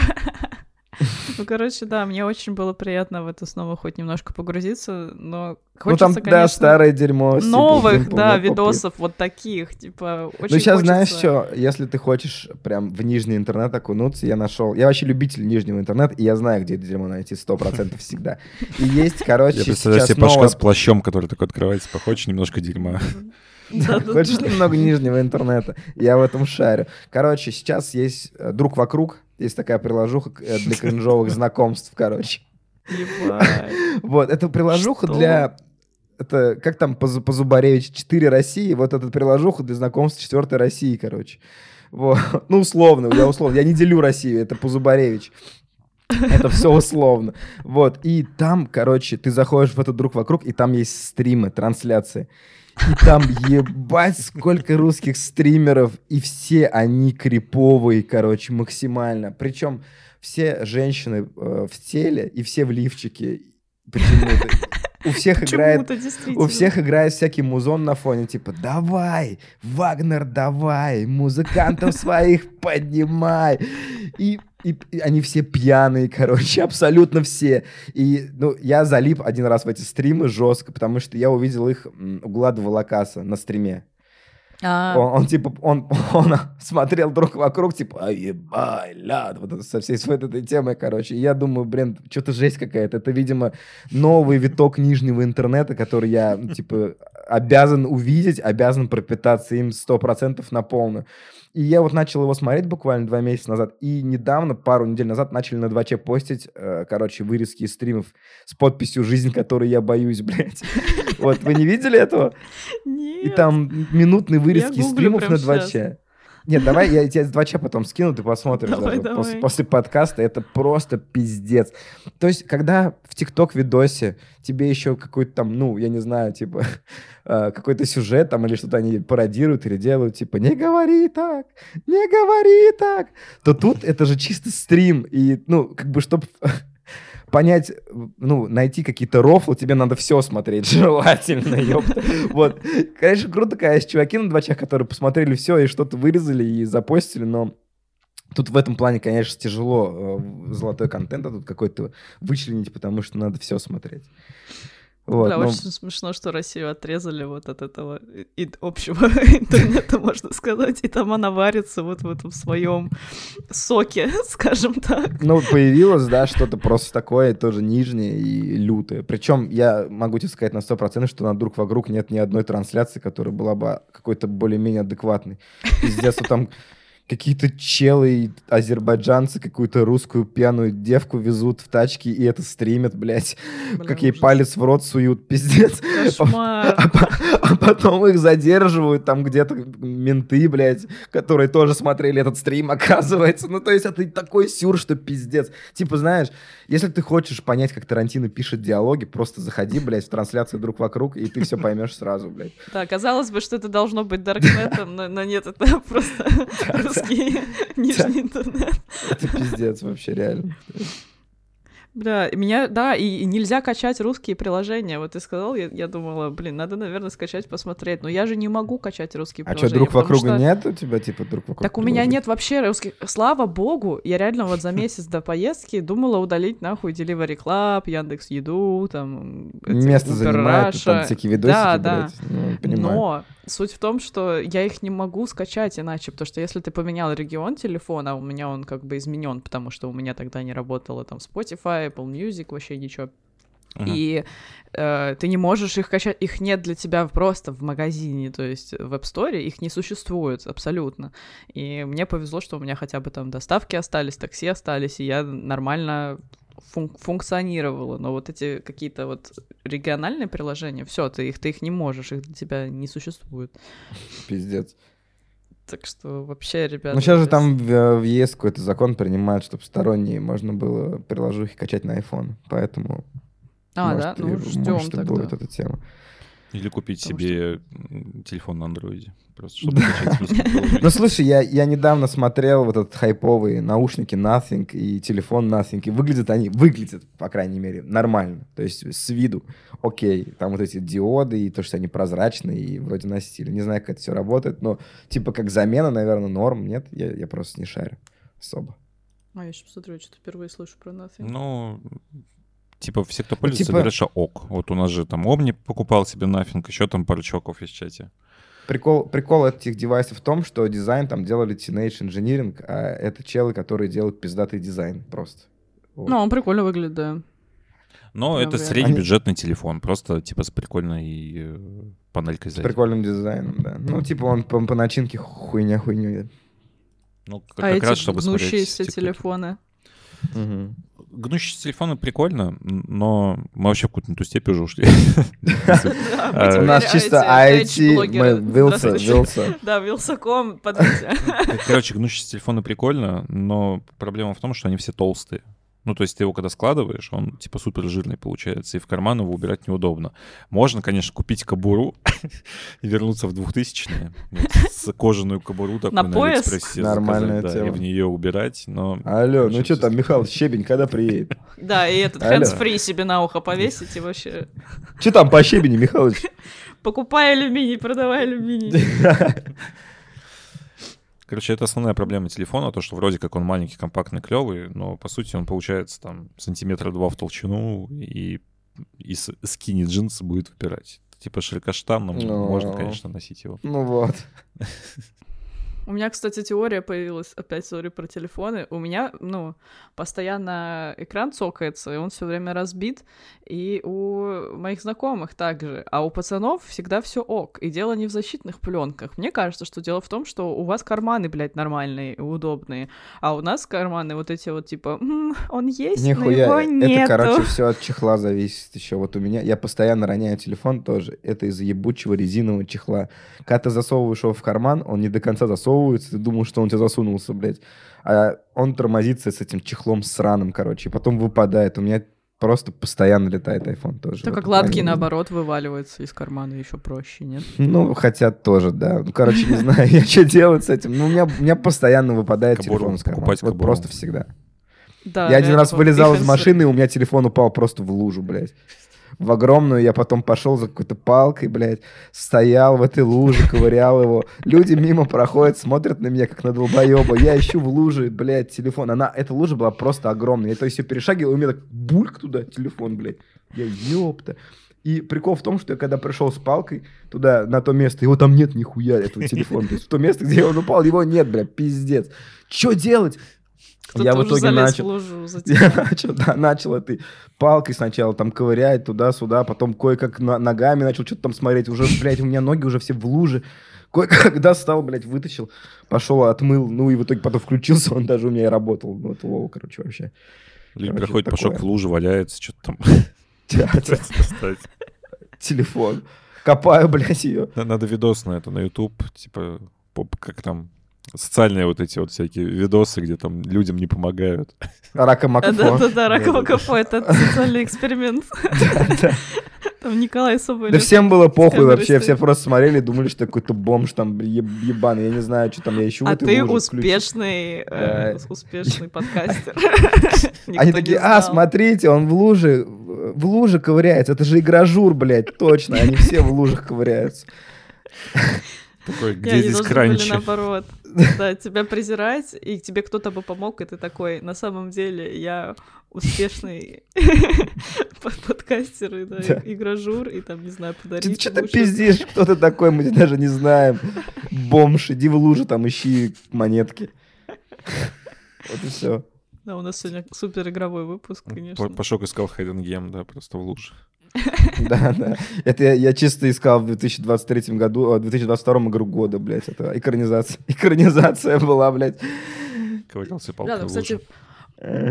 Ну, короче, да, мне очень было приятно в это снова хоть немножко погрузиться, но Ну там, хочется, да, конечно, старое дерьмо. новых, да, видосов вот таких, типа, очень Ну, сейчас знаешь хочется- что, если ты хочешь прям в нижний интернет окунуться, я нашел... Я вообще любитель нижнего интернета, и я знаю, где это дерьмо найти 100% всегда. И есть, короче, Я представляю себе Пашка с плащом, который такой открывается, похочешь немножко дерьма. Да. Хочешь немного нижнего интернета? Я в этом шарю. Короче, сейчас есть э, «Друг вокруг», есть такая приложуха э, для кринжовых знакомств, короче. Вот, это приложуха для... Это как там по, по Зубаревич 4 России, вот эта приложуха для знакомств 4 России, короче. Вот. Ну, условно, я условно, я не делю Россию, это по Зубаревич. Это все условно. Вот. И там, короче, ты заходишь в этот друг вокруг, и там есть стримы, трансляции. И там ебать сколько русских стримеров, и все они криповые, короче, максимально. Причем все женщины э, в теле и все в лифчике почему-то. У всех играет у всех играет всякий музон на фоне, типа, давай, Вагнер, давай, музыкантов своих поднимай. И, и- и они все пьяные, короче, абсолютно все. И, ну, я залип один раз в эти стримы жестко, потому что я увидел их м, у Глада Волокаса на стриме. А, Он, он, типа, он, он смотрел друг вокруг, типа, «Ай, ебай, ляд, вот это, со всей своей этой темой, короче. И я думаю, блин, что-то жесть какая-то. Это, видимо, новый виток нижнего интернета, который я, типа, обязан увидеть, обязан пропитаться им 100% на полную. И я вот начал его смотреть буквально два месяца назад, и недавно, пару недель назад, начали на 2Ч постить, э, короче, вырезки из стримов с подписью «Жизнь, которой я боюсь», блядь. Вот, вы не видели этого? Нет. И там минутные вырезки из стримов на 2Ч. Нет, давай я тебе с 2 потом скину, ты посмотришь Давай, даже После, после подкаста. Это просто пиздец. То есть, когда в ТикТок видосе тебе еще какой-то там, ну, я не знаю, типа, э, какой-то сюжет там или что-то они пародируют или делают, типа, не говори так, не говори так, то тут это же чисто стрим. И, ну, как бы, чтобы понять, ну, найти какие-то рофлы, тебе надо все смотреть, желательно, ёпта. Вот. Конечно, круто, есть чуваки на двачах, которые посмотрели все и что-то вырезали и запостили, но тут в этом плане, конечно, тяжело э, золотой контент а тут какой-то вычленить, потому что надо все смотреть. Вот, Бля, ну, очень смешно, что Россию отрезали вот от этого и- общего интернета, можно сказать, и там она варится вот в этом своем соке, скажем так. Ну, появилось, да, что-то просто такое, тоже нижнее и лютое. Причем я могу тебе сказать на 100%, что на друг вокруг нет ни одной трансляции, которая была бы какой-то более-менее адекватной. Пиздец, вот там какие-то челы, азербайджанцы какую-то русскую пьяную девку везут в тачке и это стримят, блядь. Бля, как ей ужас. палец в рот суют, пиздец. Кошмар. А, а потом их задерживают там где-то менты, блядь, которые тоже смотрели этот стрим, оказывается. Ну, то есть это такой сюр, что пиздец. Типа, знаешь, если ты хочешь понять, как Тарантино пишет диалоги, просто заходи, блядь, в трансляцию друг вокруг, и ты все поймешь сразу, блядь. Да, казалось бы, что это должно быть даркнетом, но нет, это просто русский нижний интернет. Это пиздец вообще, реально. Бля, меня, да, и, нельзя качать русские приложения. Вот ты сказал, я, я думала, блин, надо, наверное, скачать, посмотреть. Но я же не могу качать русские А что, приложения. друг потому вокруг что- нет у тебя, типа, друг вокруг? Так у меня приложений? нет вообще русских. Слава богу, я реально вот за месяц до поездки думала удалить нахуй Delivery Club, Яндекс Еду, там... Место занимает, там всякие видосики, Да, да. Ну, понимаю. Но суть в том, что я их не могу скачать иначе, потому что если ты поменял регион телефона, у меня он как бы изменен, потому что у меня тогда не работало там Spotify, Apple Music, вообще ничего. Ага. И э, ты не можешь их качать, их нет для тебя просто в магазине, то есть в App Store их не существует абсолютно. И мне повезло, что у меня хотя бы там доставки остались, такси остались, и я нормально фун- функционировала. Но вот эти какие-то вот региональные приложения, все, ты их, ты их не можешь, их для тебя не существует. Пиздец. Так что вообще, ребята... Ну, сейчас же там в, в ЕС какой-то закон принимают, чтобы сторонние можно было приложухи качать на iPhone. Поэтому, А, может, да? и- Ну, может, ждем и тогда. будет эта тема. Или купить Потому себе м, телефон на андроиде. Просто чтобы Ну, слушай, я, я недавно смотрел вот этот хайповые наушники Nothing и телефон Nothing, и выглядят они, выглядят, по крайней мере, нормально. То есть с виду окей. Там вот эти диоды и то, что они прозрачные и вроде носители. Не знаю, как это все работает, но типа как замена, наверное, норм. Нет, я, я просто не шарю особо. А я сейчас посмотрю, что-то впервые слышу про Nothing. Ну, типа, все, кто пользуется, типа- говорят, что ок. Вот у нас же там Omni покупал себе нафиг, еще там пару чуваков есть в чате. Прикол, прикол этих девайсов в том, что дизайн там делали Teenage Engineering, а это челы, которые делают пиздатый дизайн просто. Вот. Ну, он прикольно выглядит, да. Но Прям это среднебюджетный телефон, просто типа с прикольной э, панелькой С сзади. прикольным дизайном, да. Ну, типа он по, по начинке хуйня хуйню. Ну, как, а как эти раз, чтобы смотреть гнущиеся телефоны. Гнущиеся телефоны прикольно, но мы вообще в какую-то степь уже ушли. У Э, нас теперь чисто IT, мы эйдж-блогеры. Вилса. Вилса. Да, Вилсаком, подвиньте. Короче, гнущиеся телефоны прикольно, но проблема в том, что они все толстые. Ну, то есть ты его когда складываешь, он типа супер жирный получается, и в карман его убирать неудобно. Можно, конечно, купить кобуру и вернуться в 2000-е. вот, с кожаную кобуру такую На на, пояс? Алиэкспрессе Нормальная заказать, да, и тема. в нее убирать, но... Алло, ну что там, Михаил Щебень, когда приедет? Да, и этот hands-free себе на ухо повесить и вообще... Что там по Щебени, Михалыч? Покупай алюминий, продавай алюминий. Короче, это основная проблема телефона, то, что вроде как он маленький, компактный, клевый, но по сути он получается там сантиметра два в толщину, и из скини джинсы будет выпирать. Типа широкоштанным Ну. можно, конечно, носить его. Ну вот. У меня, кстати, теория появилась, опять сори про телефоны. У меня, ну, постоянно экран цокается, и он все время разбит, и у моих знакомых также. А у пацанов всегда все ок. И дело не в защитных пленках. Мне кажется, что дело в том, что у вас карманы, блядь, нормальные и удобные, а у нас карманы вот эти вот типа, «М, он есть, но его Нихуя, нету. это, короче, все от чехла зависит еще. Вот у меня, я постоянно роняю телефон тоже. Это из-за ебучего резинового чехла. Когда ты засовываешь его в карман, он не до конца засовывается, ты думал, что он у тебя засунулся, блядь. А он тормозится с этим чехлом сраным, короче, и потом выпадает. У меня просто постоянно летает iPhone тоже. Так как гладкий, наоборот, вываливается из кармана еще проще, нет? Ну, хотят тоже, да. Ну, короче, не знаю, я что делать с этим. Ну, у меня, у меня постоянно выпадает Кобуру, телефон из кармана. Вот просто всегда. Да, я один раз вылезал из машины, и у меня телефон упал просто в лужу, блядь. В огромную, я потом пошел за какой-то палкой, блядь, стоял в этой луже, ковырял его. Люди мимо проходят, смотрят на меня, как на долбоеба. Я ищу в луже, блядь, телефон. Она, эта лужа была просто огромная. Я то есть ее перешагивал, и у меня так бульк туда телефон, блядь. Я ёпта. И прикол в том, что я когда пришел с палкой туда, на то место, его там нет нихуя, этого телефона. То есть в то место, где он упал, его нет, блядь, пиздец. Что делать? Кто-то я в уже итоге залез начал- в лужу за Я начал, да, начал этой палкой сначала там ковырять туда-сюда, потом кое-как на- ногами начал что-то там смотреть. Уже, блядь, у меня ноги уже все в луже. Кое-как достал, блядь, вытащил, пошел, отмыл, ну и в итоге потом включился, он даже у меня и работал. Ну, это лол, короче, вообще. Люди Короче, такое. в луже, валяется, что-то там. Телефон. Копаю, блядь, ее. На- Надо видос на это, на YouTube, типа, поп- как там, социальные вот эти вот всякие видосы, где там людям не помогают. Ракомакафон. Да-да-да, раково капо, это социальный эксперимент. Там Николай Соболев. Да всем было похуй вообще, все просто смотрели и думали, что какой-то бомж там еб- ебаный, я не знаю, что там я ищу А ты успешный, э, Да. успешный подкастер. Они такие, а, смотрите, он в луже, в луже ковыряется. Это же игражур, блядь, точно. Они все в лужах ковыряются. Такой, где здесь кранчи? наоборот. Да, тебя презирать, и тебе кто-то бы помог, и ты такой, на самом деле, я успешный под- подкастер, и, да, Да. игражур, и там, не знаю, Ты подарить. что ты ему пиздишь? Кто ты такой? Мы даже не знаем. Бомж, иди в лужу, там ищи монетки. Вот и все. Да, у нас сегодня супер игровой выпуск, конечно. П- Пашок искал Hidden Game, да, просто в луже. Да, да. Это я, я чисто искал в 2023 году, а, в 2022 игру года, блядь. Это экранизация. Экранизация была, блядь. Ковырялся Да, палкой ну, в кстати,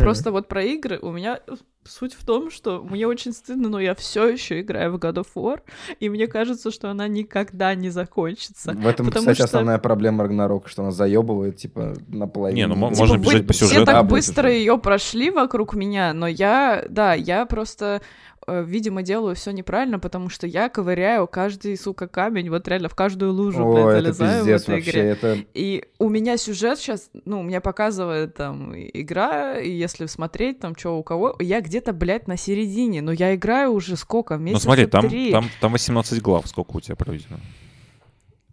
просто вот про игры у меня суть в том, что мне очень стыдно, но я все еще играю в God of War, и мне кажется, что она никогда не закончится. В этом, кстати, что- основная проблема Рагнарока, что она заебывает, типа, наполовину. Не, ну, можно Типа, вы бежать по все сюжету. так А, быстро ее прошли вокруг меня, но я, да, я просто э, видимо, делаю все неправильно, потому что я ковыряю каждый, сука, камень, вот реально в каждую лужу, О, блядь, это залезаю в пиздец этой вообще. игре. Это И у меня сюжет сейчас, ну, мне показывает там игра, и если смотреть там, что у кого, я где-то, блядь, на середине, но я играю уже сколько, Ну месяца смотри, там, три. там, там 18 глав, сколько у тебя проведено?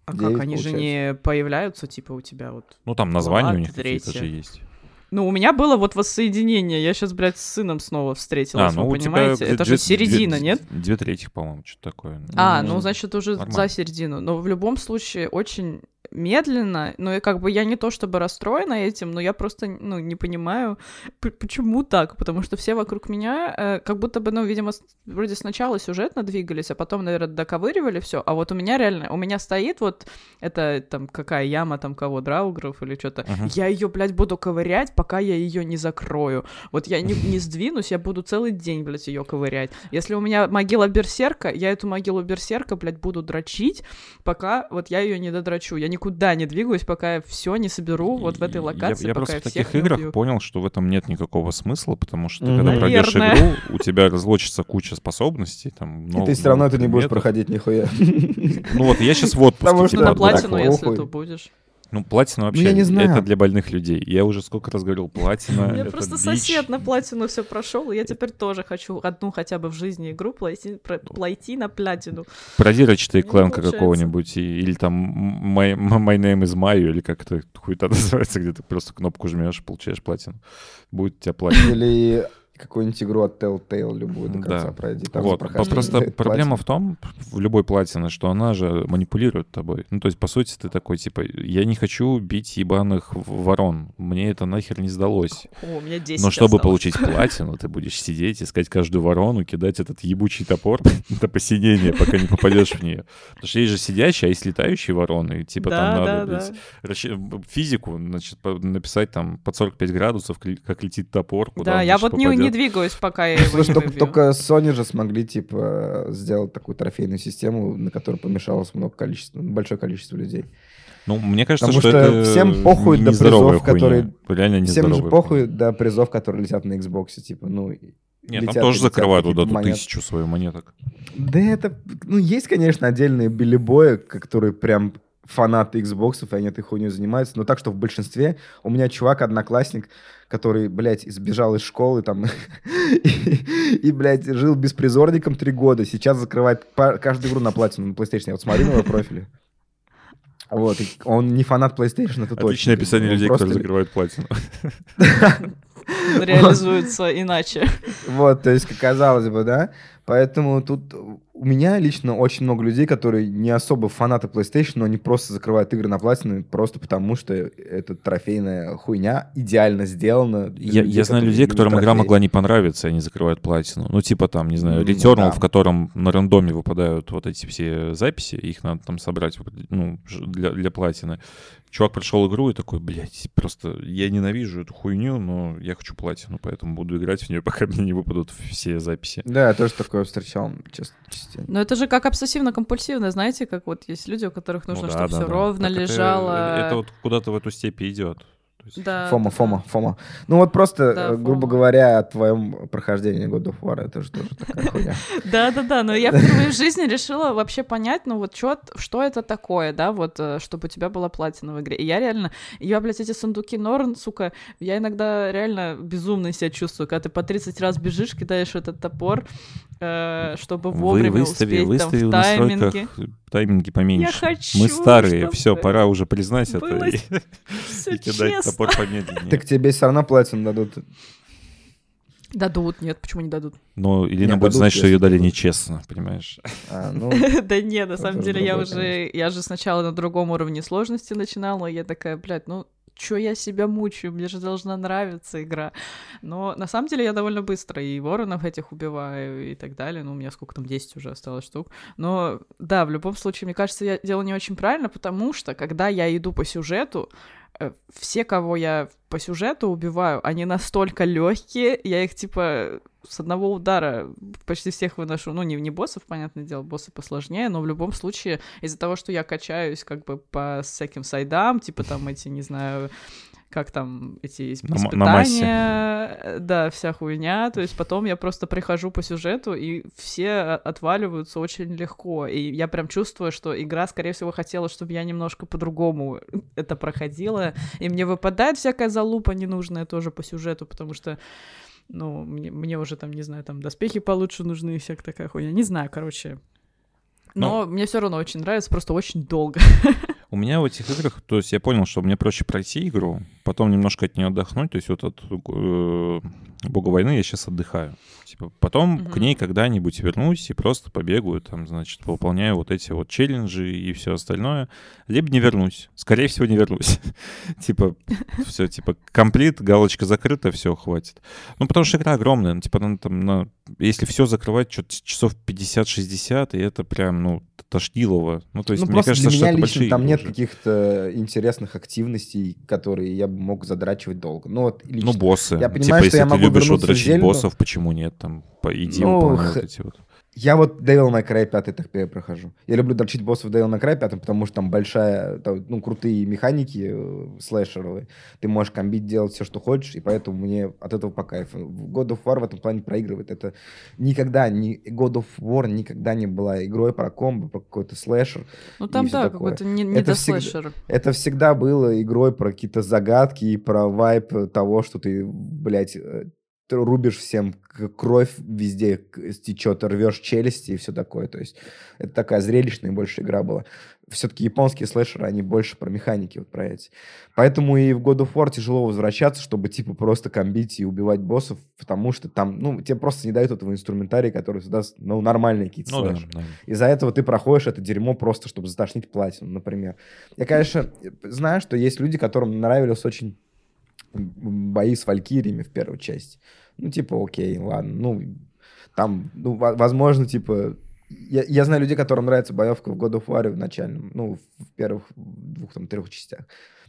А как, они же получается. не появляются, типа, у тебя вот? Ну там названия у них какие-то же есть. Ну, у меня было вот воссоединение, я сейчас, блядь, с сыном снова встретилась, А, ну вы тебя понимаете? где- Это же середина, нет? Две третьих, по-моему, что-то такое. А, Ну, ну, значит, уже за середину. Но в любом случае очень медленно, ну и как бы я не то чтобы расстроена этим, но я просто, ну, не понимаю, почему так, потому что все вокруг меня э, как будто бы, ну, видимо, вроде сначала сюжетно двигались, а потом, наверное, доковыривали все, а вот у меня реально, у меня стоит вот это там какая яма там кого, Драугров или что-то, Мгм. я ее, блядь, буду ковырять, пока я ее не закрою. Вот я не, не сдвинусь, я буду целый день, блядь, ее ковырять. Если у меня могила берсерка, я эту могилу берсерка, блядь, буду дрочить, пока вот я ее не додрочу. Я никуда не двигаюсь, пока я все не соберу вот в этой Я- локации, Я, пока просто я в таких играх убью. понял, что в этом нет никакого смысла, потому что Мгм. когда пройдешь игру, у тебя разлочится куча способностей, там, И нов- ты все равно это не будешь проходить нихуя. Ну вот я сейчас в отпуске. Потому Ну, что типа, на платину, если то будешь. Ну, платина вообще, я не знаю. это для больных людей. Я уже сколько раз говорил, платина, У меня это просто сосед на платину все прошел, и я теперь тоже хочу одну хотя бы в жизни игру плойти, плойти на платину. Clank получается. какого-нибудь, или там my, my Name is Mario, или как это хуета называется, где ты просто кнопку жмешь, получаешь платину. Будет у тебя платина. Или какую-нибудь игру от Telltale любую до конца Да. пройди. Там Вот. Просто проблема платину. в том, в любой платине, что она же манипулирует тобой. Ну, то есть, по сути, ты такой, типа, я не хочу бить ебаных ворон. Мне это нахер не сдалось. О, у меня 10 Но чтобы осталось. получить платину, ты будешь сидеть, искать каждую ворону, кидать этот ебучий топор до посинения, пока не попадешь в нее. Потому что есть же сидящие, а есть летающие вороны. И, типа там Да, надо физику, значит, написать там под 45 градусов, как летит топор, куда Да, я вот не, не двигаюсь, пока я его Слушай, не только, Sony же смогли, типа, сделать такую трофейную систему, на которую помешалось много количества, большое количество людей. Ну, мне кажется, Потому что, что это всем похуй до призов, хуйня. которые- Реально Всем же похуй хуйня. до призов, которые летят на Xbox, типа, ну... Нет, там летят тоже и летят закрывают вот эту тысячу свою монеток. Да это, ну, есть, конечно, отдельные билибои, которые прям фанаты Xbox, и они этой хуйней занимаются, но так, что в большинстве у меня чувак, одноклассник, который, блядь, сбежал из школы там и, и, блядь, жил беспризорником три года, сейчас закрывает каждую игру на платину на PlayStation. Я вот смотрю на его профиле. Вот, и он не фанат PlayStation, это точно. Отличное описание людей, просто- которые закрывают платину. реализуется иначе. Вот, то есть, как казалось бы, да. Поэтому тут у меня лично очень много людей, которые не особо фанаты PlayStation, но они просто закрывают игры на платину просто потому, что эта трофейная хуйня идеально сделана. Я, я знаю людей, которым игра трофеи. могла не понравиться, и они закрывают платину. Ну, типа там, не знаю, Ну, Returnal, да. в котором на рандоме выпадают вот эти все записи, их надо там собрать ну, для, для платины. Чувак пришел игру и такой, блядь, просто я ненавижу эту хуйню, но я хочу платину, поэтому буду играть в нее, пока мне не выпадут все записи. Да, тоже такое встречал чес- частенько. Но это же как обсессивно-компульсивно, знаете, как вот есть люди, у которых нужно, Ну да, чтобы да, все да. ровно Так это- лежало. Это, вот куда-то в эту степь идет. Есть- Да, Фома, да, Фома, Фома. Ну вот просто, Да, э, грубо Фома. говоря, о твоем прохождении God of War, это же тоже такая хуйня. Да, да, да, но я впервые в жизни решила вообще понять, ну вот что это такое, да, вот, э, чтобы у тебя была платина в игре. И я реально, я, блядь, эти сундуки Норн, сука, я иногда реально безумно себя чувствую, когда ты по 30 раз бежишь, кидаешь этот топор, э, чтобы Вы вовремя выстави, успеть выстави там в тайминге. тайминги поменьше. Я хочу, Мы старые, чтобы все, пора уже признать это и, и кидать топор помедленнее. Так тебе все равно платину дадут. Дадут, нет, почему не дадут? Но Ирина Не, будет дадут, знать, что ее дали нечестно, понимаешь? А, ну, Да не, на самом деле я уже, я же сначала на другом уровне сложности начинала, и я такая, блядь, ну чё я себя мучаю, мне же должна нравиться игра. Но на самом деле я довольно быстро и воронов этих убиваю и так далее. Ну, у меня сколько там, 10 уже осталось штук. Но да, в любом случае, мне кажется, я делаю не очень правильно, потому что, когда я иду по сюжету, все, кого я по сюжету убиваю, они настолько легкие, я их типа с одного удара почти всех выношу. Ну, не, не боссов, понятное дело, боссы посложнее, но в любом случае из-за того, что я качаюсь как бы по всяким сайдам, типа там эти, не знаю, как там эти На м- на испытания, э, да, вся хуйня. То есть потом я просто прихожу по сюжету, и все о- отваливаются очень легко. И я прям чувствую, что игра, скорее всего, хотела, чтобы я немножко по-другому это проходила. И мне выпадает всякая залупа ненужная тоже по сюжету, потому что ну, мне, мне уже там, не знаю, там доспехи получше нужны и всякая такая хуйня. Не знаю, короче. Но мне все равно очень нравится, просто очень долго. У меня в этих играх, то есть я понял, что мне проще пройти игру, потом немножко от нее отдохнуть, то есть вот от э, Бога войны я сейчас отдыхаю. Типа, потом Мгм. к ней когда-нибудь вернусь и просто побегаю, там, значит, выполняю вот эти вот челленджи и все остальное. Либо не вернусь. Скорее всего, не вернусь. Типа, все, типа, комплит, галочка закрыта, все, хватит. Ну, потому что игра огромная, ну, типа, она там, на... если все закрывать, что-то часов 50-60, и это прям, ну, тошнилово. Ну, то есть, ну, мне просто кажется, для что меня это лично большие там игры нет. Каких-то интересных активностей, которые я бы мог задрачивать долго. Ну, вот лично. Ну, боссы. Я типа, понимаю, что если я ты могу любишь вот вернуться в дрочить Зельду. боссов, почему нет? Там, по иди Ну, х- эти вот. Я вот Devil May Cry 5 так я прохожу. Я люблю дрочить боссов в Devil May Cry 5, потому что там большая, там, ну, крутые механики э, слэшеровые. Ты можешь комбить, делать все, что хочешь, и поэтому мне от этого по кайфу. God of War в этом плане проигрывает. Это никогда, не, God of War никогда не была игрой про комбо, про какой-то слэшер. Ну там, да, какой-то не, не Это всегда- слэшер. Это всегда было игрой про какие-то загадки и про вайп того, что ты, блядь, э, ты рубишь всем кровь везде стечет, рвешь челюсти и все такое. То есть это такая зрелищная больше игра была. Все-таки японские слэшеры, они больше про механики вот про эти. Поэтому и в God of War тяжело возвращаться, чтобы типа просто комбить и убивать боссов, потому что там, ну, тебе просто не дают этого инструментария, который создаст, ну, нормальные какие-то Ну да, да. Из-за этого ты проходишь это дерьмо просто, чтобы затошнить платину, например. Я, конечно, знаю, что есть люди, которым нравились очень бои с валькириями в первой части. Ну, типа, окей, ладно, ну, там, ну, во- возможно, типа, я, я знаю людей, которым нравится боевка в God of War в начальном, ну, в первых двух, там, трех частях.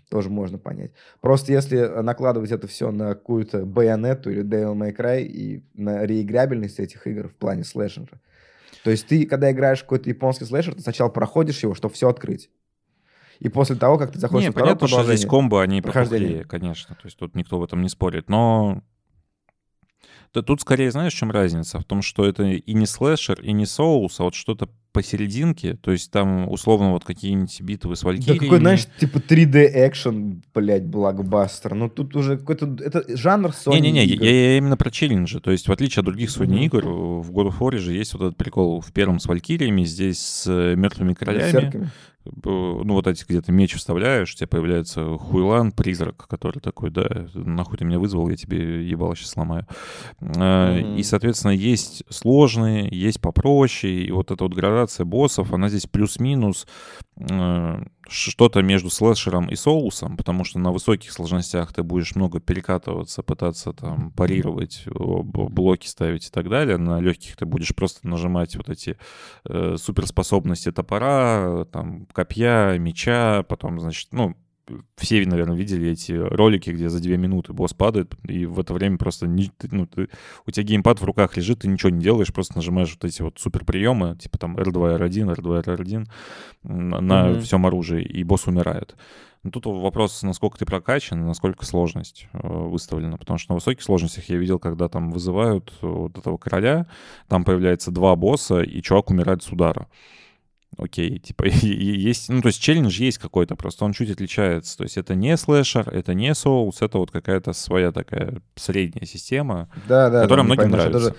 Тоже можно понять. Просто если накладывать это все на какую-то байонету или Devil May Cry и на реиграбельность этих игр в плане слэшера, то есть ты, когда играешь в какой-то японский слэшер, ты сначала проходишь его, чтобы все открыть. И после того, как ты заходишь Не, второе понятно, что здесь комбо, они прохождение. конечно. То есть тут никто в этом не спорит. Но Да тут скорее, знаешь, в чем разница? В том, что это и не слэшер, и не соус, а вот что-то посерединке. То есть там, условно, вот какие-нибудь битвы с Да Валькирией. какой, знаешь, типа 3D экшен, блядь, блокбастер. Ну тут уже какой-то... Это жанр Sony Не-не-не, я, я именно про челленджи. То есть, в отличие от других Sony Мгм. игр, в God of War же есть вот этот прикол в первом с Валькириями, здесь с э, мертвыми королями. Берсерками. Ну, вот эти, где ты меч вставляешь, у тебя появляется хуйлан, призрак, который такой, да, нахуй ты меня вызвал, я тебе ебало сейчас сломаю. Мгм. И, соответственно, есть сложные, есть попроще, и вот эта вот градация боссов, она здесь плюс-минус э, что-то между слэшером и соусом, потому что на высоких сложностях ты будешь много перекатываться, пытаться там парировать, э, блоки ставить и так далее. На легких ты будешь просто нажимать вот эти э, суперспособности топора, э, там, копья, меча, потом, значит, ну, все, наверное, видели эти ролики, где за две минуты босс падает, и в это время просто ни- ты- ну, ты- у тебя геймпад в руках лежит, ты ничего не делаешь, просто нажимаешь вот эти вот супер приемы, типа там R2, R1, R2, R1 на, на Мгм. всем оружии, и босс умирает. Но тут вопрос, насколько ты прокачан, насколько сложность э, выставлена. Потому что на высоких сложностях я видел, когда там вызывают э, вот этого короля, там появляется два босса, и чувак умирает с удара. Окей, типа, есть, ну, то есть челлендж есть какой-то, просто он чуть отличается. То есть это не слэшер, это не соус, это вот какая-то своя такая средняя система. Да, да. Которая да, многим поймешь. Я нравится. тоже-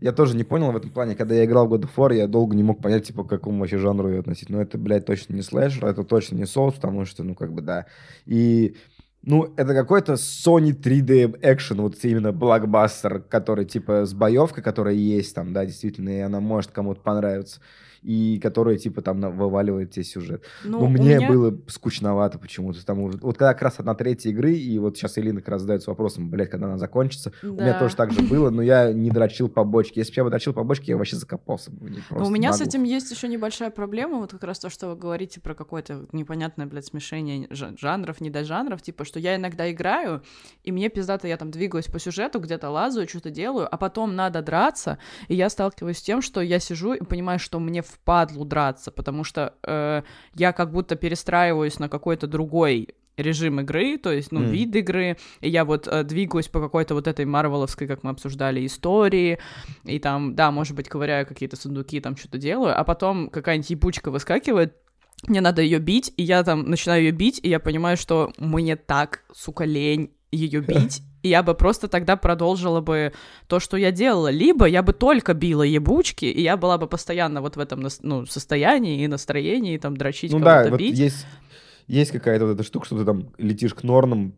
Я тоже не понял в этом плане. Когда я играл в God of War, я долго не мог понять, типа, к какому вообще жанру ее относить. Но это, блядь, точно не слэшер, это точно не соус, потому что, ну, как бы, да. И, ну, это какой-то Sony 3D экшен, вот именно блокбастер, который, типа, с боевкой, которая есть там, да, действительно, и она может кому-то понравиться. И которая, типа, там вываливает тебе сюжет. Ну, у мне меня- было скучновато почему-то. Там. Вот когда как раз одна третья игры, и вот сейчас Элина как раз задается вопросом, блядь, когда она закончится. У меня Да. тоже так же было, но я не дрочил побочки. Если бы я бы дрочил побочки, я вообще закопался бы Но у меня с наглухо. этим есть еще небольшая проблема, вот как раз то, что вы говорите про какое-то непонятное, блядь, смешение жа- жанров, недожанров, типа, что я иногда играю, и мне пиздато, я там двигаюсь по сюжету, где-то лазаю, что-то делаю, а потом надо драться, и я сталкиваюсь с тем, что я сижу и понимаю, что мне впадлу драться, потому что э, я как будто перестраиваюсь на какой-то другой режим игры, то есть, ну, Мгм. вид игры, и я вот э, двигаюсь по какой-то вот этой марвеловской, как мы обсуждали, истории, и там, да, может быть, ковыряю какие-то сундуки, там что-то делаю, а потом какая-нибудь ебучка выскакивает, мне надо ее бить, и я там начинаю ее бить, и я понимаю, что мне так, сука, лень ее бить, и я бы просто тогда продолжила бы то, что я делала. Либо я бы только била ебучки, и я была бы постоянно вот в этом ну, состоянии и настроении, там, дрочить Ну да, кого-то, вот бить. есть, есть какая-то вот эта штука, что ты там летишь к нормам,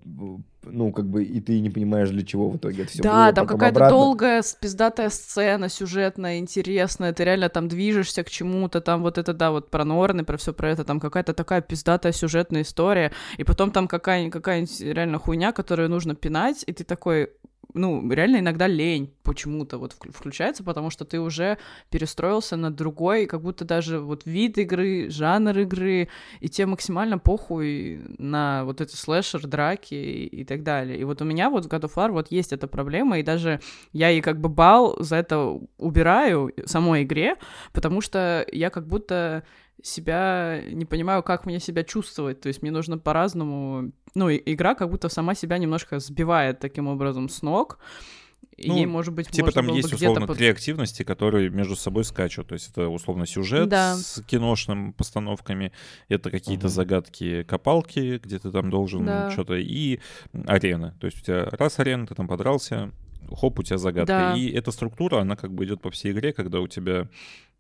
ну, как бы, и ты не понимаешь, для чего в итоге это все Да, там какая-то долгая, спиздатая сцена, сюжетная, интересная, ты реально там движешься к чему-то, там вот это, да, вот про Норны, про все про это, там какая-то такая пиздатая сюжетная история, и потом там какая- какая-нибудь реально хуйня, которую нужно пинать, и ты такой, ну, реально иногда лень почему-то вот вк- включается, потому что ты уже перестроился на другой, как будто даже вот вид игры, жанр игры, и тебе максимально похуй на вот эти слэшер, драки и, и так далее. И вот у меня вот в God of War вот есть эта проблема, и даже я и как бы бал за это убираю самой игре, потому что я как будто себя не понимаю, как мне себя чувствовать. То есть мне нужно по-разному... Ну, и- игра как будто сама себя немножко сбивает таким образом с ног. И Ну, ей, может быть, Типа можно там было есть условно под- три активности, которые между собой скачут. То есть это условно сюжет Да. с киношным постановками, это какие-то Мгм. загадки копалки, где ты там должен Да. что-то, и арена. То есть у тебя раз арена, ты там подрался, хоп, у тебя загадка. Да. И эта структура, она как бы идет по всей игре, когда у тебя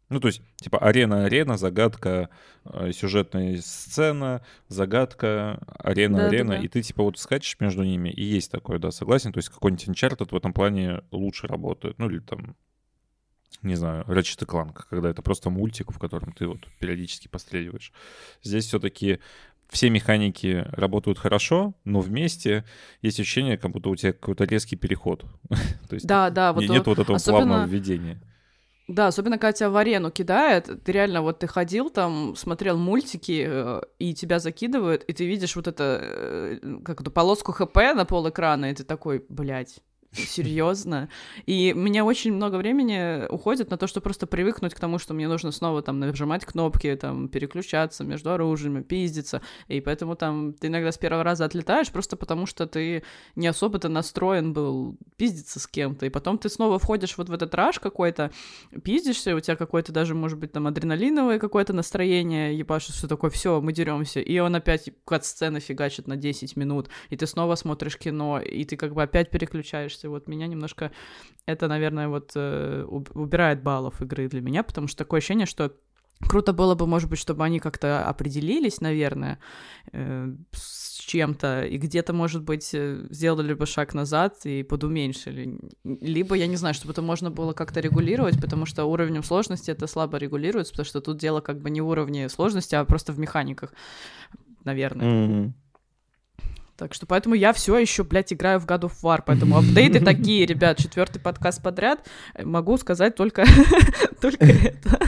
ну, то есть, типа, арена-арена, загадка, э, сюжетная сцена, загадка, арена-арена, Да-да-да. и ты, типа, вот скачешь между ними, и есть такое, да, согласен? То есть, какой-нибудь Uncharted в этом плане лучше работает, ну, или там, не знаю, Ratchet Clank, когда это просто мультик, в котором ты вот периодически постреливаешь. Здесь все-таки все механики работают хорошо, но вместе есть ощущение, как будто у тебя какой-то резкий переход. То есть Да, да, вот нет вот этого особенно- плавного введения. Да, особенно когда тебя в арену кидает, ты реально вот ты ходил там, смотрел мультики, э, и тебя закидывают, и ты видишь вот это, э, как эту полоску ХП на пол экрана, и ты такой, блядь, серьезно. И мне очень много времени уходит на то, чтобы просто привыкнуть к тому, что мне нужно снова там нажимать кнопки, там переключаться между оружиями, пиздиться. И поэтому там ты иногда с первого раза отлетаешь просто потому, что ты не особо-то настроен был пиздиться с кем-то. И потом ты снова входишь вот в этот раж какой-то, пиздишься, у тебя какое-то даже, может быть, там адреналиновое какое-то настроение, ебашишь, что такое, все, мы деремся. И он опять кат-сцены фигачит на 10 минут, и ты снова смотришь кино, и ты как бы опять переключаешься. Вот меня немножко это, наверное, вот э, уб- убирает баллов игры для меня, потому что такое ощущение, что Круто было бы, может быть, чтобы они как-то определились, наверное, э, с чем-то, и где-то, может быть, э, сделали бы шаг назад и подуменьшили. Либо, я не знаю, чтобы это можно было как-то регулировать, потому что уровнем сложности это слабо регулируется, потому что тут дело как бы не в уровне сложности, а просто в механиках, наверное. Мгм. Так что поэтому я все еще, блядь, играю в God of War. Поэтому апдейты такие, ребят, четвертый подкаст подряд. Могу сказать только, только это.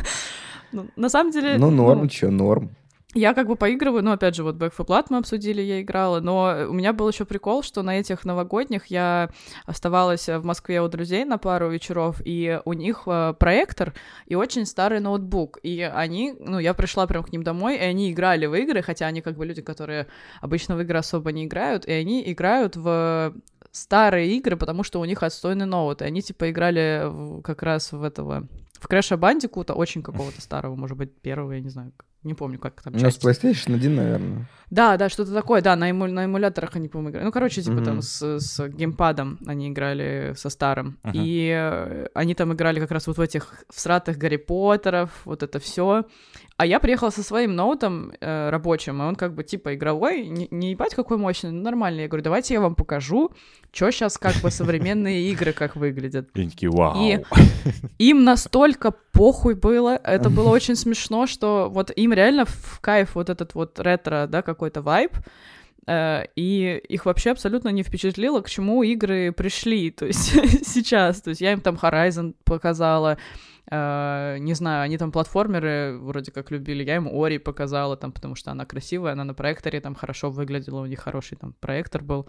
Ну, на самом деле... Ну, норм, чё, норм. Я как бы поигрываю, ну, опять же, вот Back 4 Blood мы обсудили, я играла, но у меня был еще прикол, что на этих новогодних я оставалась в Москве у друзей на пару вечеров, и у них э, проектор и очень старый ноутбук, и они, ну, я пришла прям к ним домой, и они играли в игры, хотя они как бы люди, которые обычно в игры особо не играют, и они играют в старые игры, потому что у них отстойный ноут, и они, типа, играли в- как раз в этого... В Крэша Бандикута, очень какого-то старого, может быть, первого, я не знаю, не помню, как там Ну, с часть. PlayStation 1, наверное. Да, да, что-то такое, да, на, эму- на эмуляторах они, по-моему, играли. Ну, короче, типа там Мгм. с, с геймпадом они играли со старым. Ага. И э, они там играли как раз вот в этих всратых Гарри Поттеров, вот это все. А я приехала со своим ноутом э, рабочим, и он как бы типа игровой, не, не ебать какой мощный, но нормальный. Я говорю, давайте я вам покажу, что сейчас как бы современные игры как выглядят. И такие, вау. И им настолько похуй было, это было очень смешно, что вот им реально в кайф вот этот вот ретро, да, какой-то вайб, и их вообще абсолютно не впечатлило, к чему игры пришли, то есть сейчас, то есть я им там Horizon показала, э, не знаю, они там платформеры вроде как любили, я им Ори показала там, потому что она красивая, она на проекторе там хорошо выглядела, у них хороший там проектор был,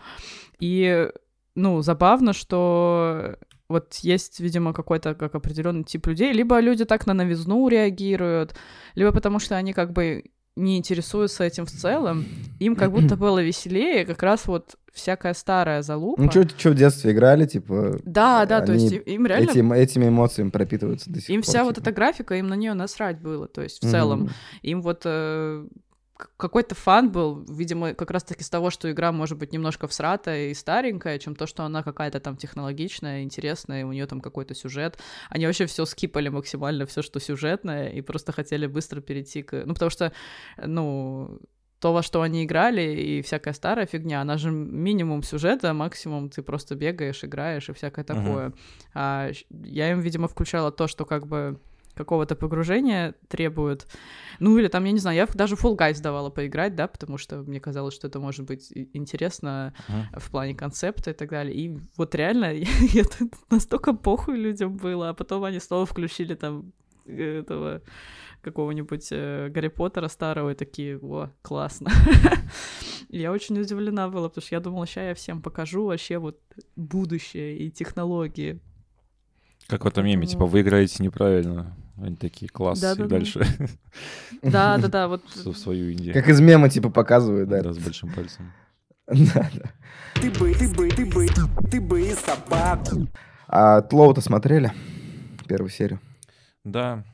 и ну, забавно, что вот есть, видимо, какой-то как определенный тип людей, либо люди так на новизну реагируют, либо потому что они как бы не интересуются этим в целом, им как будто было веселее как раз вот всякая старая залупа. Ну, что в детстве играли, типа... Да, да, то есть им реально... Этим, этими эмоциями пропитываются до сих Им пор. вся вот типа. эта графика, им на нее насрать было, то есть в Мгм. целом. Им вот э, какой-то фан был, видимо, как раз-таки с того, что игра может быть немножко всратая и старенькая, чем то, что она какая-то там технологичная, интересная, и у нее там какой-то сюжет. Они вообще все скипали максимально, все, что сюжетное, и просто хотели быстро перейти к... Ну, потому что, ну, то, во что они играли, и всякая старая фигня, она же минимум сюжета, максимум ты просто бегаешь, играешь и всякое такое. А щ- я им, видимо, включала то, что как бы какого-то погружения требует. Ну, или там, я не знаю, я даже Full Guys давала поиграть, да, потому что мне казалось, что это может быть интересно Мгм. в плане концепта и так далее. И вот реально, я, тут настолько похуй людям было, а потом они снова включили там э, этого какого-нибудь э, Гарри Поттера старого и такие, о, классно. Я очень удивлена была, потому что я думала, сейчас я всем покажу вообще вот будущее и технологии. Как в этом меме, типа, вы играете неправильно. Они такие, класс, и Да-да-да. дальше Да-да-да, вот в свою Индию. Как из мема, типа, показывают, да. Да, с большим пальцем. Да, да. Ты бы, ты бы, ты бы, ты бы и собаку. А Тлоу-то смотрели? Первую серию. Да.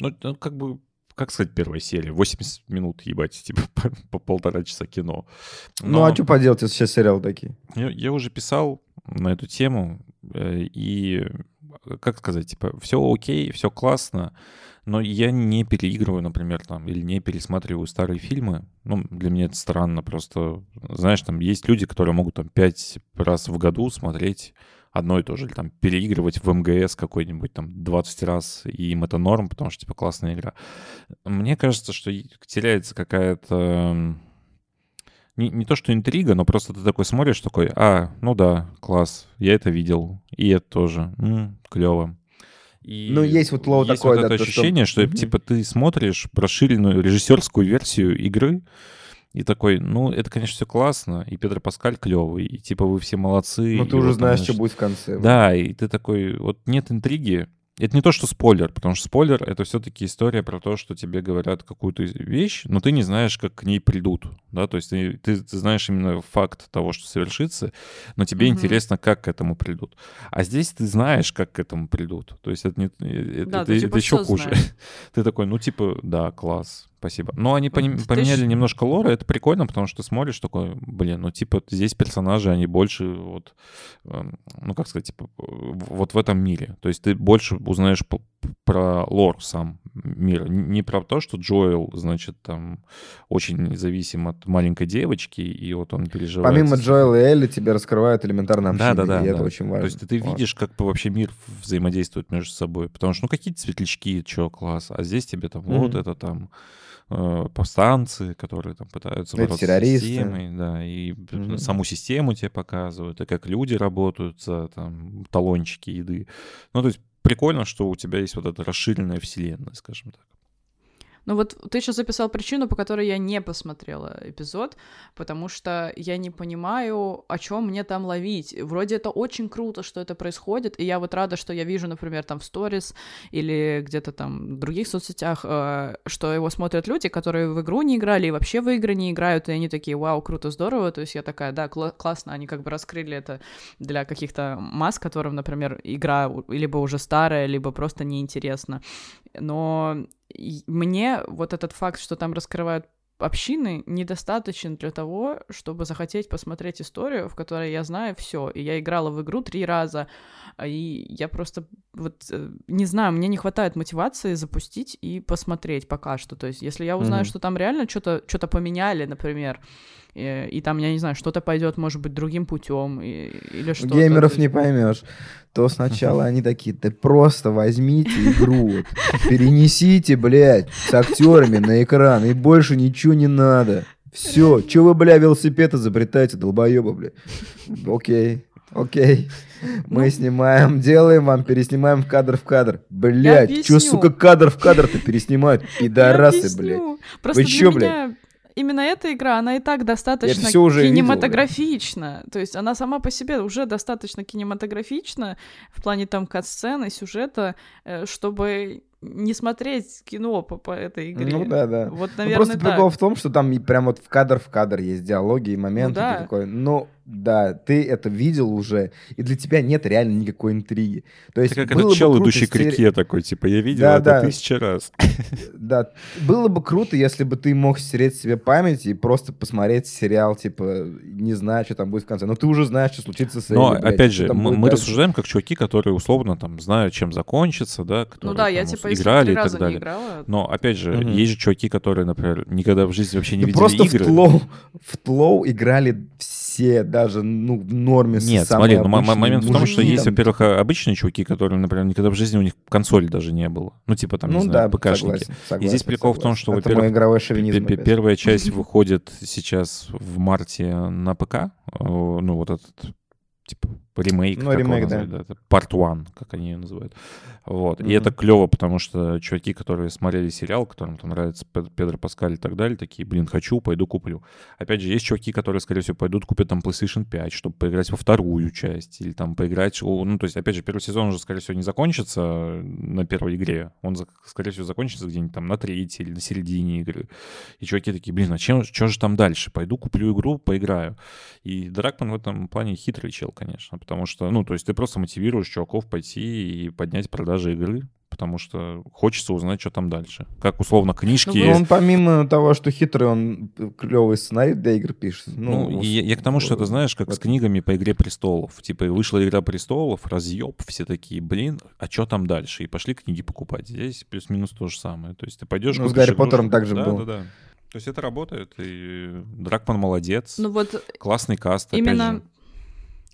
Ну, ну, как бы, как сказать, первая серия? 80 минут, ебать, типа, по, по полтора часа кино. Ну, а что поделать, если сейчас сериалы такие? Я, я уже писал на эту тему, э, и, как сказать, типа, все окей, все классно, но я не переигрываю, например, там, или не пересматриваю старые фильмы. Ну, для меня это странно, просто, знаешь, там есть люди, которые могут там пять раз в году смотреть одно и то же, или там переигрывать в МГС какой-нибудь там 20 раз, и им это норм, потому что, типа, классная игра. Мне кажется, что теряется какая-то не, не то что интрига, но просто ты такой смотришь, такой, а, ну да, класс, я это видел, и это тоже, клево. И Ну, есть вот лоу такое, вот да, это то, что- ощущение, что, Мгм. типа ты смотришь расширенную режиссерскую версию игры, и такой, ну, это, конечно, все классно, и Педро Паскаль клевый, и типа вы все молодцы. Ну, ты уже вот знаешь, что будет в конце. да, и ты такой, вот нет интриги. Это не то, что спойлер, потому что спойлер — это все-таки история про то, что тебе говорят какую-то вещь, но ты не знаешь, как к ней придут, да, то есть ты, ты- ты знаешь именно факт того, что совершится, но тебе Мгм. интересно, как к этому придут. А здесь ты знаешь, как к этому придут, то есть это, не, э, это, Да, это- ты типа это еще хуже. знаешь. Ты такой, ну, типа, да, класс, спасибо. Но они Вот поним- ты поменяли ж- немножко лора, это прикольно, потому что смотришь такой, блин, ну, типа, здесь персонажи, они больше вот, эм, ну, как сказать, типа, вот в этом мире. То есть ты больше узнаешь про лор сам мира. Не про то, что Джоэл, значит, там очень зависим от маленькой девочки, и вот он переживает. Помимо Джоэла и Элли тебе раскрывают элементарно да, общение, да, да, и это да. очень важно. То есть ты Вот. видишь, как вообще мир взаимодействует между собой. Потому что, ну, какие-то светлячки, чё, класс. А здесь тебе там вот Мгм. это там э, повстанцы, которые там пытаются Это бороться террористы. с системой, да, и Мгм. саму систему тебе показывают, и как люди работают за там талончики еды. Ну, то есть прикольно, что у тебя есть вот эта расширенная вселенная, скажем так. Ну вот ты сейчас записал причину, по которой я не посмотрела эпизод, потому что я не понимаю, о чем мне там ловить. Вроде это очень круто, что это происходит, и я вот рада, что я вижу, например, там в сторис или где-то там в других соцсетях, э, что его смотрят люди, которые в игру не играли и вообще в игры не играют, и они такие, вау, круто, здорово. То есть я такая, да, кла- классно, они как бы раскрыли это для каких-то масс, которым, например, игра либо уже старая, либо просто неинтересна. Но мне вот этот факт, что там раскрывают общины, недостаточен для того, чтобы захотеть посмотреть историю, в которой я знаю все. И я играла в игру три раза, а, и я просто вот э, не знаю, мне не хватает мотивации запустить и посмотреть пока что. То есть, если я узнаю, Мгм. что там реально что-то что поменяли, например, и, и там, я не знаю, что-то пойдет, может быть, другим путем или что-то. Геймеров не поймешь. То сначала они такие, ты просто возьмите игру, вот, перенесите, блядь, с актерами на экран, и больше ничего не надо. Все, че вы, бля, велосипед изобретаете, долбоеба, бля. Окей, окей. Мы Ну. снимаем, делаем вам, переснимаем в кадр в кадр. Че, объясню. сука, кадр в кадр-то переснимают? Пидорасы, блядь. Просто для чё, блядь? Именно эта игра, она и так достаточно всё уже видел, кинематографична. То есть она сама по себе уже достаточно кинематографична в плане там кат-сцены, сюжета, э, чтобы не смотреть кино по, по этой игре. Ну да, да. Вот, Ну, наверное, просто так. прикол в том, что там и прям вот в кадр в кадр есть диалоги и моменты. да. ты такой, ну да, ты это видел уже, и для тебя нет реально никакой интриги. То есть Это как этот чел, идущий к сери- реке такой, типа, я видел Да, это да. тысяча раз. Да, было бы круто, если бы ты мог стереть себе память и просто посмотреть сериал, типа, не знаю, что там будет в конце. Но ты уже знаешь, что случится с Но, блядь, опять же, мы, мы рассуждаем как чуваки, которые условно там знают, чем закончится, да, которые Ну да, я там, типа если играли и так раза не далее. играла. Но, опять же, Мгм. есть же чуваки, которые, например, никогда в жизни вообще не Ну, видели просто игры. в тлоу, в тлоу играли все, даже, ну, в норме. Нет, смотри, ну, момент в том, что мужики есть, там. во-первых, а- обычные чуваки, которые, например, никогда в жизни у них консоли даже не было. Ну, типа там, не Ну знаю, да, ПКшники. согласен, И здесь согласен, прикол в том, согласен. что, во-первых, игровой П- шовинизм. п- опять. Первая часть выходит сейчас в марте на ПК. э, Ну, вот этот, типа, ремейк. Ну, ремейк, да. Это Part One, как они ее называют. Вот. И Мгм. это клево, потому что чуваки, которые смотрели сериал, которым там нравится Пед- Педро Паскаль и так далее, такие, блин, хочу, пойду куплю. Опять же, есть чуваки, которые, скорее всего, пойдут купят там PlayStation 5, чтобы поиграть во вторую часть, или там поиграть... Ну, то есть, опять же, первый сезон уже, скорее всего, не закончится на первой игре. Он, скорее всего, закончится где-нибудь там на третьей или на середине игры. И чуваки такие, блин, а чем, что же там дальше? Пойду куплю игру, поиграю. И Дракман в этом плане хитрый чел, конечно, потому что, ну, то есть ты просто мотивируешь чуваков пойти и поднять продажи игры, потому что хочется узнать, что там дальше. Как, условно, книжки... Ну, он помимо того, что хитрый, он клевый сценарий для игр пишет. Ну, Ну, и я, я к тому, что это, знаешь, как с вот. книгами по «Игре престолов». Типа, вышла «Игра престолов», разъеб, все такие, блин, а что там дальше? И пошли книги покупать. Здесь плюс-минус то же самое. То есть ты пойдешь... Ну, с Гарри Поттером игрушку. так же да, было. Да, да. То есть это работает, и Дракман молодец, Ну вот классный каст, опять именно...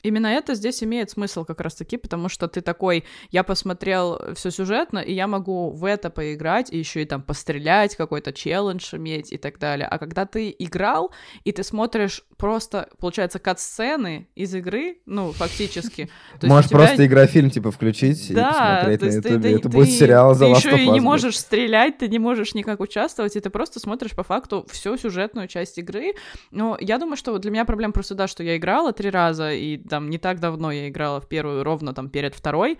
Именно это здесь имеет смысл как раз-таки, потому что ты такой, я посмотрел все сюжетно, и я могу в это поиграть, и еще и там пострелять, какой-то челлендж иметь и так далее. А когда ты играл, и ты смотришь просто, получается, кат-сцены из игры, ну, фактически. Можешь тебя- просто игрофильм, типа, включить и посмотреть на ты- ютубе. ты- Это ты- будет сериал Ты The Last еще и не можешь стрелять, ты не можешь никак участвовать, и ты просто смотришь по факту всю сюжетную часть игры. Но я думаю, что для меня проблема просто, да, что я играла три раза, и там не так давно я играла в первую, ровно там перед второй.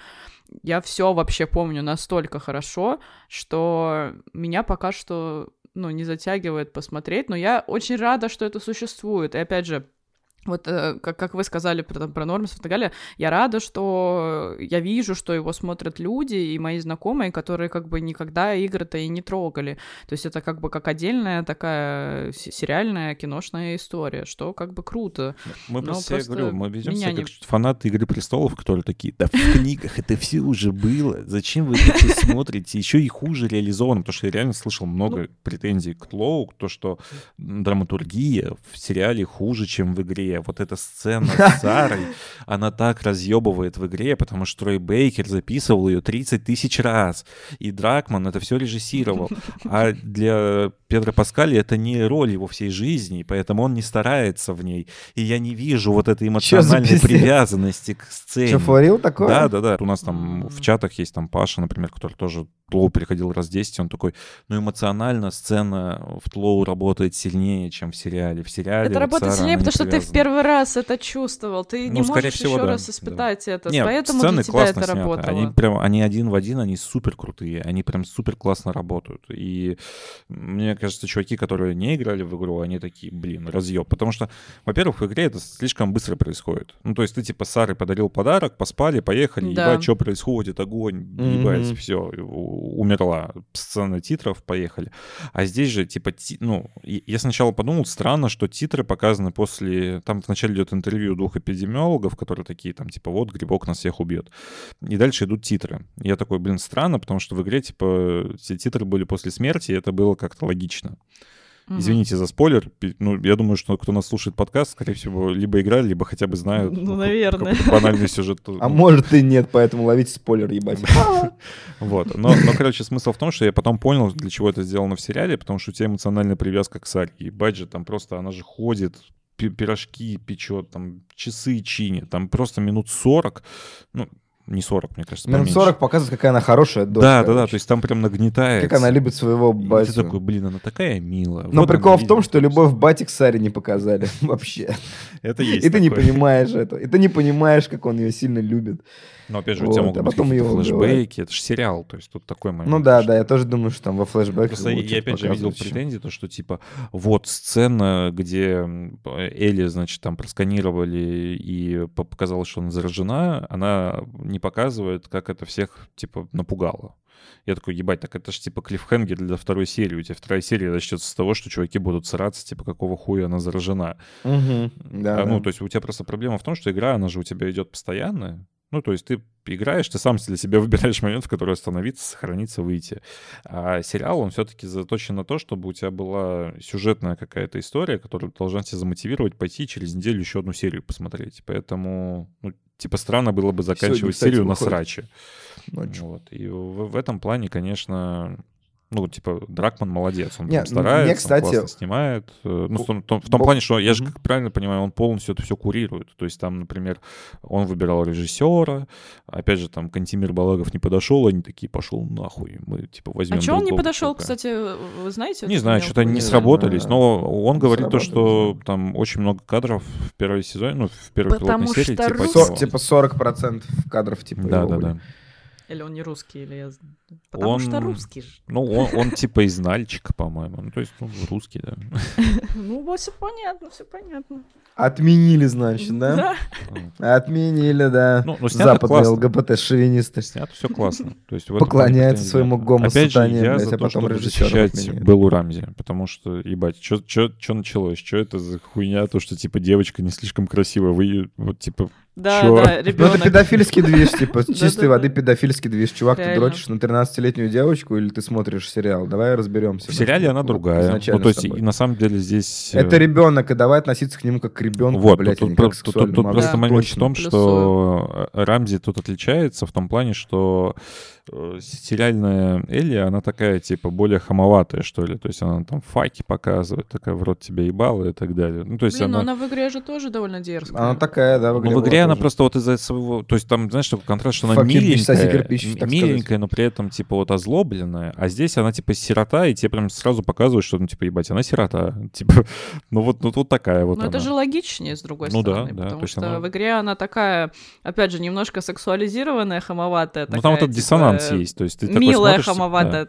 Я все вообще помню настолько хорошо, что меня пока что ну, не затягивает посмотреть, но я очень рада, что это существует. И опять же, вот э, как, как вы сказали про, там, про Нормис и так далее, я рада, что я вижу, что его смотрят люди и мои знакомые, которые как бы никогда игры-то и не трогали. То есть это как бы как отдельная такая се- сериальная киношная история, что как бы круто. Мы Но просто, просто говорю, мы ведем себя не- как фанаты «Игры престолов», которые такие, да в книгах это все уже было, зачем вы это смотрите? Еще и хуже реализовано, потому что я реально слышал много Ну. претензий к Тлоу, то, что драматургия в сериале хуже, чем в игре. Вот эта сцена с Сарой, она так разъебывает в игре, потому что Трой Бейкер записывал ее 30 тысяч раз, и Дракман это все режиссировал. А для Педро Паскали это не роль его всей жизни, поэтому он не старается в ней. И я не вижу вот этой эмоциональной привязанности к сцене. Че, флорил такое? Да, да, да. У нас там в чатах есть там Паша, например, который тоже Тлоу переходил раз 10, он такой, ну эмоционально сцена в Тлоу работает сильнее, чем в сериале. В сериале это вот работает Сара, сильнее, потому что ты в привязана. Первый раз это чувствовал, ты не Ну, скорее можешь всего, еще да, раз да. испытать это, Не, поэтому сцены для тебя классно это сняты. работало. Они прям, они один в один, они супер крутые, они прям супер классно работают. И мне кажется, чуваки, которые не играли в игру, они такие, блин, разъеб. Потому что, во-первых, в игре это слишком быстро происходит. Ну, то есть ты типа Сары подарил подарок, поспали, поехали, Да. ебать, что происходит, огонь, ебать, Мгм. все, умерла. Сцена титров, поехали. А здесь же, типа, ти- ну, я сначала подумал, странно, что титры показаны после... Там вначале идет интервью двух эпидемиологов, которые такие, там, типа, вот, грибок нас всех убьет. И дальше идут титры. Я такой, блин, странно, потому что в игре, типа, все титры были после смерти, и это было как-то логично. Мгм. Извините за спойлер. Ну, я думаю, что кто нас слушает подкаст, скорее всего, либо играли, либо хотя бы знают. Ну, наверное. банальный сюжет. А может и нет, поэтому ловите спойлер, ебать. Вот. Но, но, короче, смысл в том, что я потом понял, для чего это сделано в сериале, потому что у тебя эмоциональная привязка к Саре. И Баджи там просто, она же ходит, пирожки печет, там часы чинит, там просто минут 40. Ну, не 40, мне кажется, Минут поменьше. 40 показывает, какая она хорошая дочь. Да, да, да, то есть там прям нагнетает. Как она любит своего И батю. ты такой, блин, она такая милая. Но Вот прикол в том, что то любовь бати к Саре не показали вообще. Это есть И ты не такое. понимаешь это. И ты не понимаешь, как он ее сильно любит. Но опять же, у тебя Вот, могут а быть какие-то флешбеки, это же сериал, то есть тут такой момент. Ну да, да, я тоже думаю, что там во флешбеках Просто я опять же видел претензии, то, что типа вот сцена, где Элли, значит, там просканировали и по- показалось, что она заражена, она не показывает, как это всех типа напугало. Я такой, ебать, так это же типа клиффхенгер для второй серии. У тебя вторая серия начнется с того, что чуваки будут сраться, типа, какого хуя она заражена. Мгм. Да, А, ну, да. то есть у тебя просто проблема в том, что игра, она же у тебя идет постоянно. Ну, то есть ты играешь, ты сам для себя выбираешь момент, в который остановиться, сохраниться, выйти. А сериал, он все-таки заточен на то, чтобы у тебя была сюжетная какая-то история, которая должна тебя замотивировать пойти через неделю еще одну серию посмотреть. Поэтому, ну, типа, странно было бы заканчивать кстати, серию на выходит. сраче. Ночью. Вот. И в, в этом плане, конечно, ну, типа, Дракман молодец, он Не, мне, старается, кстати, он классно снимает. Э, Ну, в том, том- в том плане, что я же, как правильно понимаю, он полностью это все курирует. То есть там, например, он выбирал режиссера, опять же, там Кантимир Балагов не подошел, они такие, пошел нахуй, мы, типа, возьмем А что он не подошел, чувака». кстати, вы знаете? Не знаю, что-то они не сработались, но он говорит то, что там очень много кадров в первой сезоне, ну, в первой Потому пилотной серии, что типа, типа 40% кадров, типа, Да, да, были. да. Или он не русский, или я... знаю. Потому что Он- русский же. Ну, он, он типа из Нальчика, по-моему. Ну, то есть, ну, русский, да. Ну, вот все понятно, все понятно. Отменили, значит, да? Отменили, да. Ну, ну, классно. ЛГБТ-шовинисты. Снято все классно. То есть претензий своему нет. гомо Опять же, сатане, я блядь, за а то, потом чтобы защищать. Беллу Рамзи, потому что, ебать, что началось? Что это за хуйня, то, что, типа, девочка не слишком красивая, вы, вот, типа, Да, Чё? да, Ну, это ребенок. педофильский движ, типа, чистой воды педофильский движ. Чувак, ты дрочишь на 13-летнюю девочку или ты смотришь сериал? Давай разберемся. в сериале она другая. Ну, то есть, и на самом деле здесь... э, Это ребенок, и давай относиться к нему как к ребенку, Вот, блядь, тут, а тут- просто момент в том, что Рамзи тут отличается в том плане, что э, сериальная Элли, она такая, типа, более хамоватая, что ли. То есть она там факи показывает, такая в рот тебя ебала и так далее. Ну, то есть Блин, но она... она в игре же тоже довольно дерзкая. Она такая, да, в игре Ну, в игре она просто вот из-за своего... То есть там, знаешь, такой контраст, что она соси миленькая, кирпич, миленькая, но при этом, типа, вот озлобленная. А здесь она, типа, сирота, и тебе прям сразу показывают, что, ну, типа, ебать, она сирота. Типа, ну вот, ну, вот такая вот Но она. это же логичнее, с другой Ну да, стороны. да, потому то есть что она- в игре она такая, опять же, немножко сексуализированная, хамоватая. Ну, там такая, вот этот типа, диссонанс есть. То есть ты такой Милая, смотришь, типа, хамоватая.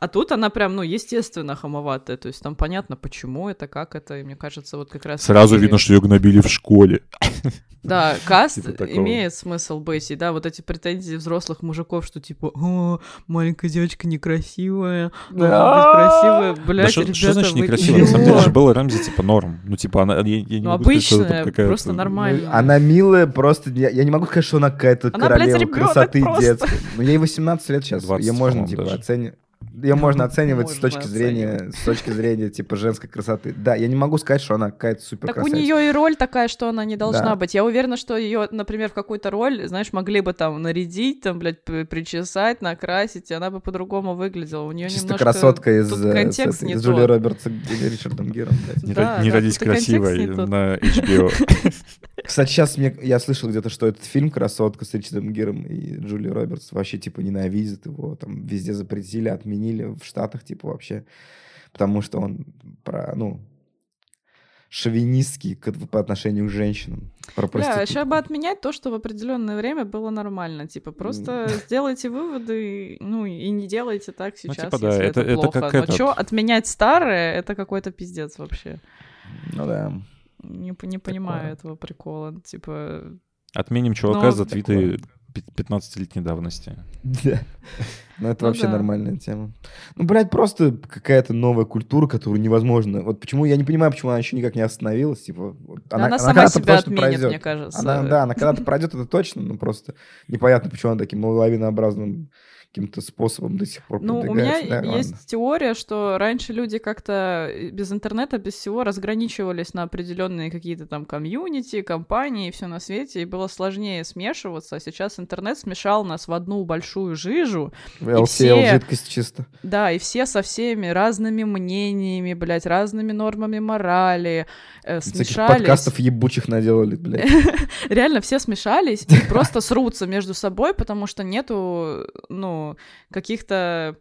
А тут она прям, ну, естественно, хамоватая. То есть там понятно, почему это, как это. И мне кажется, вот как раз... Сразу видно, что ее гнобили в школе. Да, каст Типа имеет смысл быть. И да, вот эти претензии взрослых мужиков, что типа, о, маленькая девочка некрасивая, Да. красивая, блядь, Да что ребята, что значит вы некрасиво? На самом деле же Белла Рамзи, типа, норм. Ну, типа, она... Ну, обычная, просто нормально. Ну, Она милая, просто... Я, не могу сказать, что она какая-то королева красоты детской. Ну, ей 18 лет сейчас. 20, Ее можно, типа, даже. Ее можно оценивать с точки зрения, с точки зрения, типа, женской красоты. Да, я не могу сказать, что она какая-то супер Так у нее и роль такая, что она не должна Да. быть. Я уверена, что ее, например, в какую-то роль, знаешь, могли бы там нарядить, там, блядь, причесать, накрасить, и она бы по-другому выглядела. У нее Чисто немножко... красотка из, э, контекст не из. Джулии Робертс и Ричардом Гиром. Не, Да, не да, родись красивой на HBO. Кстати, сейчас мне, я слышал где-то, что этот фильм «Красотка» с Ричардом Гиром и Джулией Робертс вообще, типа, ненавидят его, там, везде запретили, отменили, в Штатах, типа, вообще, потому что он про, ну, шовинистский к- по отношению к женщинам, про проституток. сейчас бы отменять то, что в определенное время было нормально. Типа, просто сделайте выводы, ну, и не делайте так Ну, сейчас, типа, да, если это- это, это плохо. как Но этот- что, отменять старое, это какой-то пиздец вообще. Ну да. Не, не понимаю этого прикола. Типа, Отменим чувака Ну, за твиты пи- 15-летней давности. Да. Ну, это Ну вообще нормальная тема. Ну, блядь, просто какая-то новая культура, которую невозможно... Вот почему, я не понимаю, почему она еще никак не остановилась. Типа, она, она сама себя отменит, пройдет. мне кажется. Она, да, она когда-то пройдет, это точно, но просто непонятно, почему она таким лавинообразным каким-то способом до сих пор Ну, у меня. Да, есть ладно. теория, что раньше люди как-то э, без интернета, без всего разграничивались на определенные какие-то там комьюнити, компании и все на свете, и было сложнее смешиваться. А сейчас интернет смешал нас в одну большую жижу. LCL все- жидкость чисто. Да, и все со всеми разными мнениями, блядь, разными нормами морали э, Таких смешались. подкастов ебучих наделали, блядь. Реально все смешались и просто срутся между собой, потому что нету, ну, каких-то...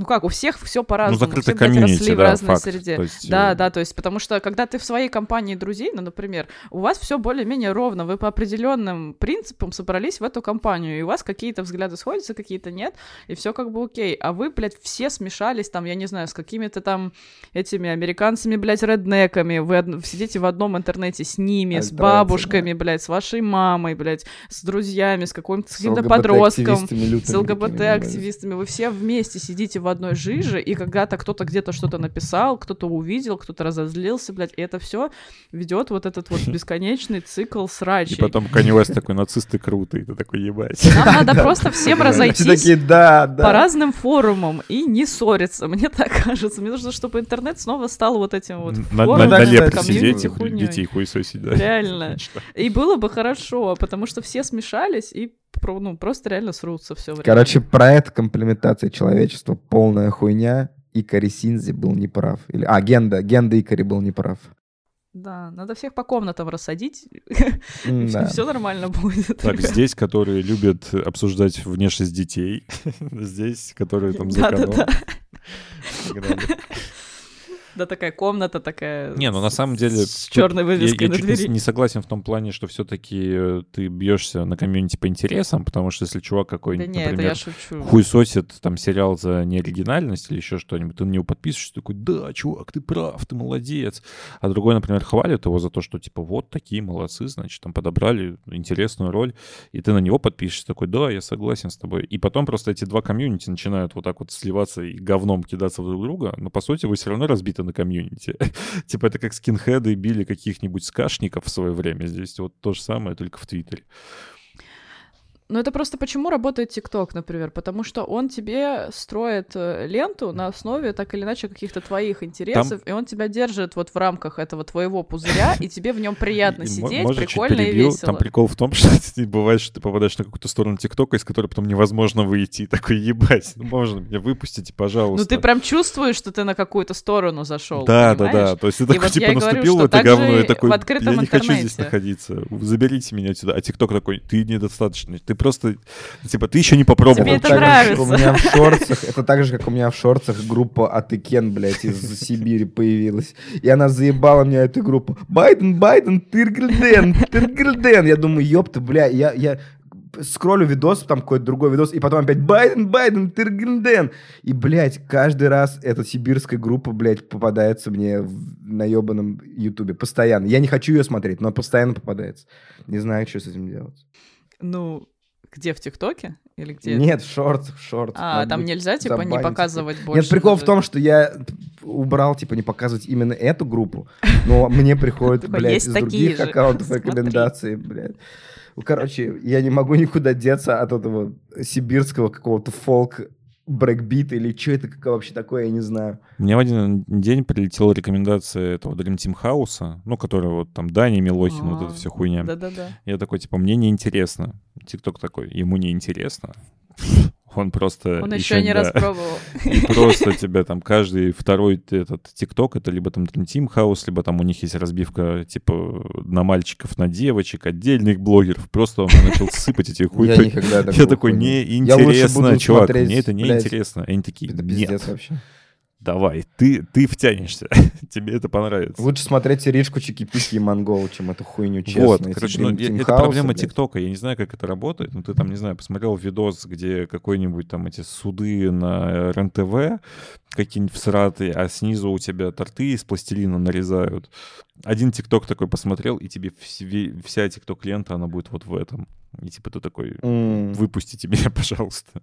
Ну как, у всех все Ну, по-разному. закрытый все, блядь, комьюнити, росли в да, разной факт. среде. То есть, Да, э, да, то есть, потому что когда ты в своей компании друзей, ну, например, у вас все более-менее ровно, вы по определенным принципам собрались в эту компанию, и у вас какие-то взгляды сходятся, какие-то нет, и все как бы окей. А вы, блядь, все смешались там, я не знаю, с какими-то там этими американцами, блядь, реднеками, вы од- сидите в одном интернете с ними, с бабушками, блядь, с вашей мамой, блядь, с друзьями, с каким-то, каким-то подростком, с. ЛГБТ-активистами, вы все вместе сидите в одной жиже, и когда-то кто-то где-то что-то написал, кто-то увидел, кто-то разозлился, блядь, и это все ведет вот этот вот бесконечный цикл И срачей. потом Kanye West такой, нацисты крутые, ты такой, ебать. Нам надо просто всем Все разойтись такие, да, да. по разным форумам и не ссориться, мне так кажется. Мне нужно, чтобы интернет снова стал вот этим вот форумом, на лепре сидеть и детей хуесосить, да. Реально. И было бы хорошо, потому что все смешались и ну, просто реально срутся все время. Короче, проект комплементации человечества полная хуйня. Икари Синзи был неправ. Или, а, Генда. Генда Икари был неправ. Да, надо всех по комнатам рассадить, М-да. все нормально будет. Так, здесь, которые любят обсуждать внешность детей, здесь, которые там за и так далее. Да, такая комната такая. Не, ну на самом деле... С черной я- вывеской я на чуть не с- двери. не согласен в том плане, что все-таки ты бьешься на комьюнити по интересам, потому что если чувак Да какой-нибудь, не, я например, хуесосит там сериал за неоригинальность или еще что-нибудь, ты на него подписываешься, такой, да, чувак, ты прав, ты молодец. А другой, например, хвалит его за то, что типа вот такие молодцы, значит, там подобрали интересную роль, и ты на него подпишешься, такой, да, я согласен с тобой. И потом просто эти два комьюнити начинают вот так вот сливаться и говном кидаться друг друга, но по сути вы все равно разбиты на комьюнити. Типа это как скинхеды били каких-нибудь скашников в свое время. Здесь вот то же самое, только в Твиттере. Ну, это просто почему работает ТикТок, например? Потому что он тебе строит э, ленту на основе так или иначе каких-то твоих интересов, и он тебя держит вот в рамках этого твоего пузыря, и тебе в нем приятно сидеть, прикольно и весело. Там прикол в том, что бывает, что ты попадаешь на какую-то сторону ТикТока, из которой потом невозможно выйти. Такой, ебать, ну можно меня выпустите, пожалуйста. Ну, ты прям чувствуешь, что ты на какую-то сторону зашел. Да, да, да. То есть ты такой, типа, наступил в это говно и такой, я не хочу здесь находиться. Заберите меня отсюда. А ТикТок такой, ты недостаточно. Ты просто, типа, ты еще не попробовал. Тебе это так же, нравится. как У меня в шорцах, это так же, как у меня в шорцах группа Атыкен, блядь, из Сибири появилась. И она заебала мне эту группу. Байден, Байден, Тыргельден, Тыргельден. Я думаю, ёпта, бля, я, я скроллю видос, там какой-то другой видос, и потом опять Байден, Байден, Тыргельден. И, блядь, каждый раз эта сибирская группа, блядь, попадается мне в- на ебаном ютубе. Постоянно. Я не хочу ее смотреть, но постоянно попадается. Не знаю, что с этим делать. Ну, где, в ТикТоке? Или где? Нет, в шортах, в шортах. А, там нельзя, типа, не забанить. показывать больше. Нет, прикол в том, что я убрал, типа, не показывать именно эту группу, но мне приходят, Такой, блядь, из других аккаунтов рекомендации, блядь. Ну, короче, я не могу никуда деться от этого сибирского какого-то фолк брейкбита или что это как вообще такое, я не знаю. Мне в один день прилетела рекомендация этого Dream Team House, ну, который вот там Дани Милохин, вот это А, все хуйня. Да-да-да. Я такой, типа, мне неинтересно. ТикТок такой, ему неинтересно. Он просто... Он еще не да, распробовал. И просто тебя там каждый второй этот ТикТок, это либо там Dream Team House, либо там у них есть разбивка типа на мальчиков, на девочек, отдельных блогеров. Просто он начал сыпать эти хуй. Я никогда Я такого такой, хуйни. Неинтересно, чувак, мне это неинтересно. Они такие, Это нет, пиздец вообще. Давай, ты, ты втянешься, тебе это понравится. Лучше смотреть Иришку Чики-Пики и Монгол, чем эту хуйню, честно. Вот, Эти короче, ну, это проблема. ТикТока. Я не знаю, как это работает, но ты там, не знаю, посмотрел видос, где какой-нибудь там эти суды на РЕН-ТВ, какие-нибудь всратые, а снизу у тебя торты из пластилина нарезают. Один ТикТок такой посмотрел, и тебе вс- вся ТикТок-лента, она будет вот в этом. И типа ты такой, М. выпустите меня, пожалуйста.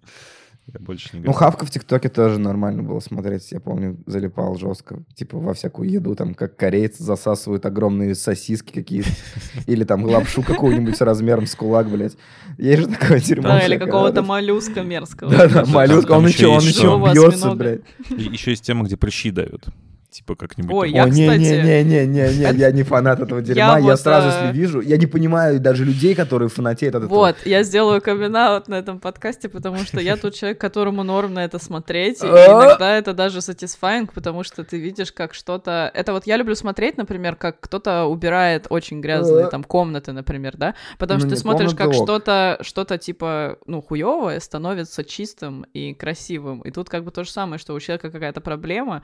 Я больше не Ну. Хавка в ТикТоке тоже нормально было смотреть. Я помню, залипал жестко. Типа во всякую еду, там, как корейцы засасывают огромные сосиски какие-то. Или там лапшу какую-нибудь с размером с кулак, блядь. Есть же такое дерьмо. Да, или какого-то моллюска мерзкого. Да-да, моллюска, он еще бьется, блядь. Еще есть тема, где прыщи дают. Типа как-нибудь. Ой, Я, О, не, кстати- не, не, не, не, не, я не фанат этого дерьма. Я, вот, сразу, э, если вижу, я не понимаю даже людей, которые фанатеют от этого. Вот, я сделаю камин на этом подкасте, потому что я тот человек, которому норм на это смотреть, и А? иногда это даже satisfying, потому что ты видишь, как что-то... Это вот я люблю смотреть, например, как кто-то убирает очень грязные А? там комнаты, например, да, потому Ну, что ты смотришь, как что-то, что-то типа, ну, хуевое становится чистым и красивым, и тут как бы то же самое, что у человека какая-то проблема,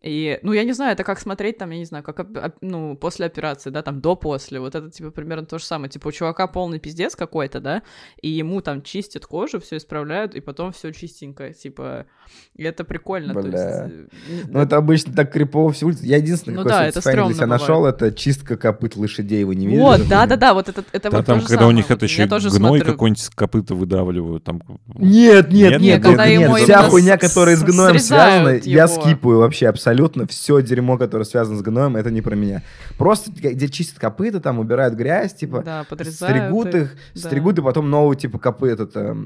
и, ну, я не знаю, это как смотреть там, я не знаю, как, ну, после операции, да, там, до-после, вот это, типа, примерно то же самое, типа, у чувака полный пиздец какой-то, да, и ему там чистят кожу, все исправляют, и потом все чистенько, типа, и это прикольно, то есть... Бля. э, Ну, это обычно так крипово все улицы. Я единственное, Ну какой да, это satisfying для себя стрёмно нашел, это чистка копыт лошадей. Вы не видели? Вот, да-да-да, вот это, это Да вот там, то же когда у самое, них вот это я еще тоже гной смотрю. какой-нибудь с копыта выдавливают. Там... Нет, нет, Нет, нет, нет, нет, Вся хуйня, которая с гноем связана, я скипаю вообще абсолютно. Все дерьмо, которое связано с гноем, это не про меня. Просто где чистят копыта, там убирают грязь, типа, Да, стригут их, да. стригут, и потом новую, типа, копыт, это,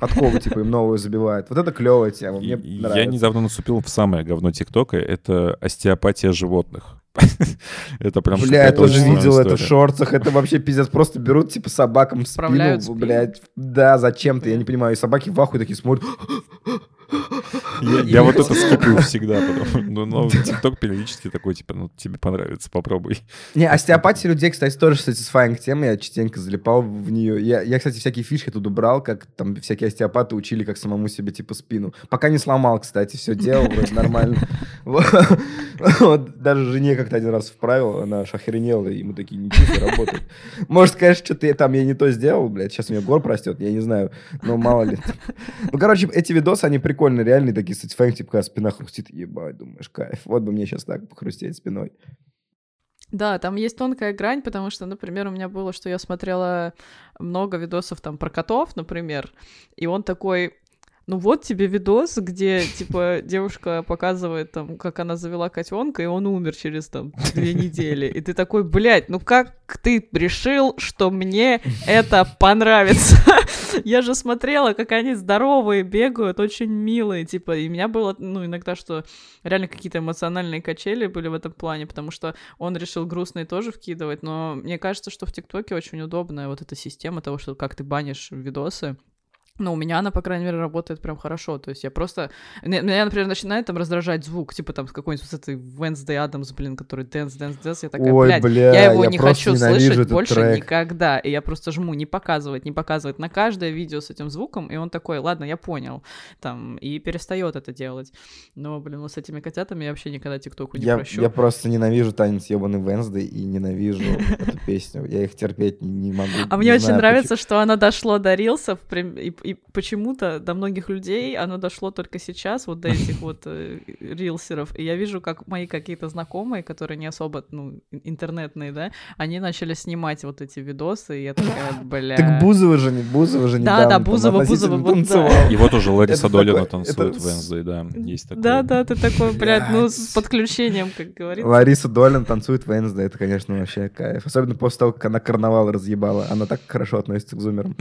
подкову, типа, им новую забивают. Вот это клевая тема, мне нравится. Я недавно наступил в самое говно ТикТока. Это остеопатия животных. Это прям Бля, я тоже видел это в шорцах. Это вообще пиздец. Просто берут, типа, собакам спину? блядь. Да, зачем-то, я не понимаю. И собаки в ахуе такие смотрят. Я, я вот это скипаю всегда. Потом. Ну, но ТикТок периодически такой, типа, ну, тебе понравится, попробуй. Не, остеопатия людей, кстати, тоже satisfying тема. Я частенько залипал в нее. Я, я, кстати, всякие фишки тут убрал, как там всякие остеопаты учили, как самому себе, типа, спину. Пока не сломал, кстати, все делал, вроде нормально. Вот. Даже жене как-то один раз вправил, она аж охренела, и мы такие, ничего работает. Может, конечно, что-то я там я не то сделал, блядь, сейчас у меня гор растет, я не знаю, но мало ли. Ну, короче, эти видосы, они прикольные, реальные, такие satisfying, типа, когда спина хрустит, ебать, думаешь, кайф. Вот бы мне сейчас так похрустеть спиной. Да, там есть тонкая грань, потому что, например, у меня было, что я смотрела много видосов там про котов, например, и он такой, ну вот тебе видос, где, типа, девушка показывает там, как она завела котенка, и он умер через там две недели. И ты такой, блядь, ну как ты решил, что мне это понравится? Я же смотрела, как они здоровые, бегают, очень милые, типа, и меня было, ну, иногда, что реально какие-то эмоциональные качели были в этом плане, потому что он решил грустные тоже вкидывать, но мне кажется, что в ТикТоке очень удобная вот эта система того, что как ты банишь видосы, ну, у меня она, по крайней мере, работает прям хорошо. То есть я просто... Меня, меня, например, начинает там раздражать звук, типа там с какой-нибудь вот этой Wednesday Адамс, блин, который Dance, Dance, Dance. Я такая, Ой, блядь, бля, я его я не хочу слышать больше трек. никогда. И я просто жму не показывать, не показывать на каждое видео с этим звуком, и он такой, ладно, я понял. Там, и перестает это делать. Но, блин, вот с этими котятами я вообще никогда ТикТоку не Я, прощу. я просто ненавижу танец ебаный Венсдей и ненавижу эту песню. Я их терпеть не, могу. А Не мне очень нравится, что оно дошло до рилсов, и, и почему-то до многих людей оно дошло только сейчас, вот до этих вот э, рилсеров. И я вижу, как мои какие-то знакомые, которые не особо, ну, ин- интернетные, да, они начали снимать вот эти видосы, и я такая, бля... Так Бузова же, не Бузова же Да, недавно да, там Бузова, Бузова, вот да. И вот уже Лариса Долина танцует в Wednesday, да, есть такое. Да, да, ты такой, блядь, ну, с подключением, как говорится. Лариса Долин танцует Венсдей, это, конечно, вообще кайф. Особенно после того, как она карнавал разъебала. Она так хорошо относится к зумерам.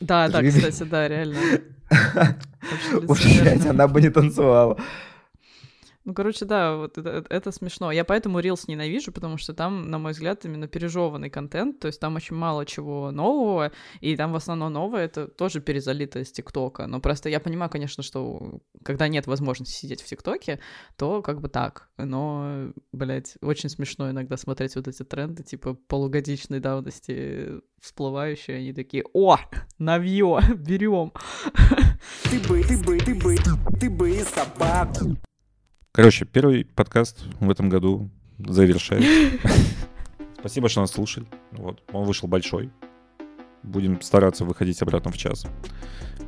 Да, да, кстати, да, реально. Очень Уж, блядь, она бы не танцевала. Ну, короче, да, вот это, это- это смешно. Я поэтому Reels ненавижу, потому что там, на мой взгляд, именно пережеванный контент, то есть там очень мало чего нового, и там в основном новое это тоже перезалито из ТикТока. Но просто я понимаю, конечно, что когда нет возможности сидеть в ТикТоке, то как бы так. Но, блядь, очень смешно иногда смотреть вот эти тренды, типа полугодичной давности всплывающие, они такие, о, навье, берем. Ты бы, ты бы, ты бы, ты бы и собаку. Короче, первый подкаст в этом году завершается. Спасибо, что нас слушали. Вот, он вышел большой. Будем стараться выходить обратно в час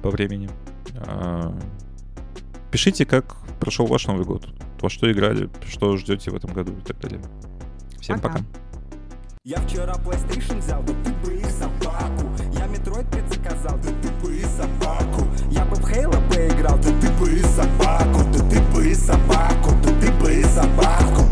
по времени. А, Пишите, как прошел ваш Новый год, во что играли, что ждете в этом году и так далее. Всем Пока. пока. Я вчера PlayStation взял, да ты бы и собаку. Я Metroid предзаказал, да ты бы и собаку. Я бы в Halo поиграл. бы и собаку desabarco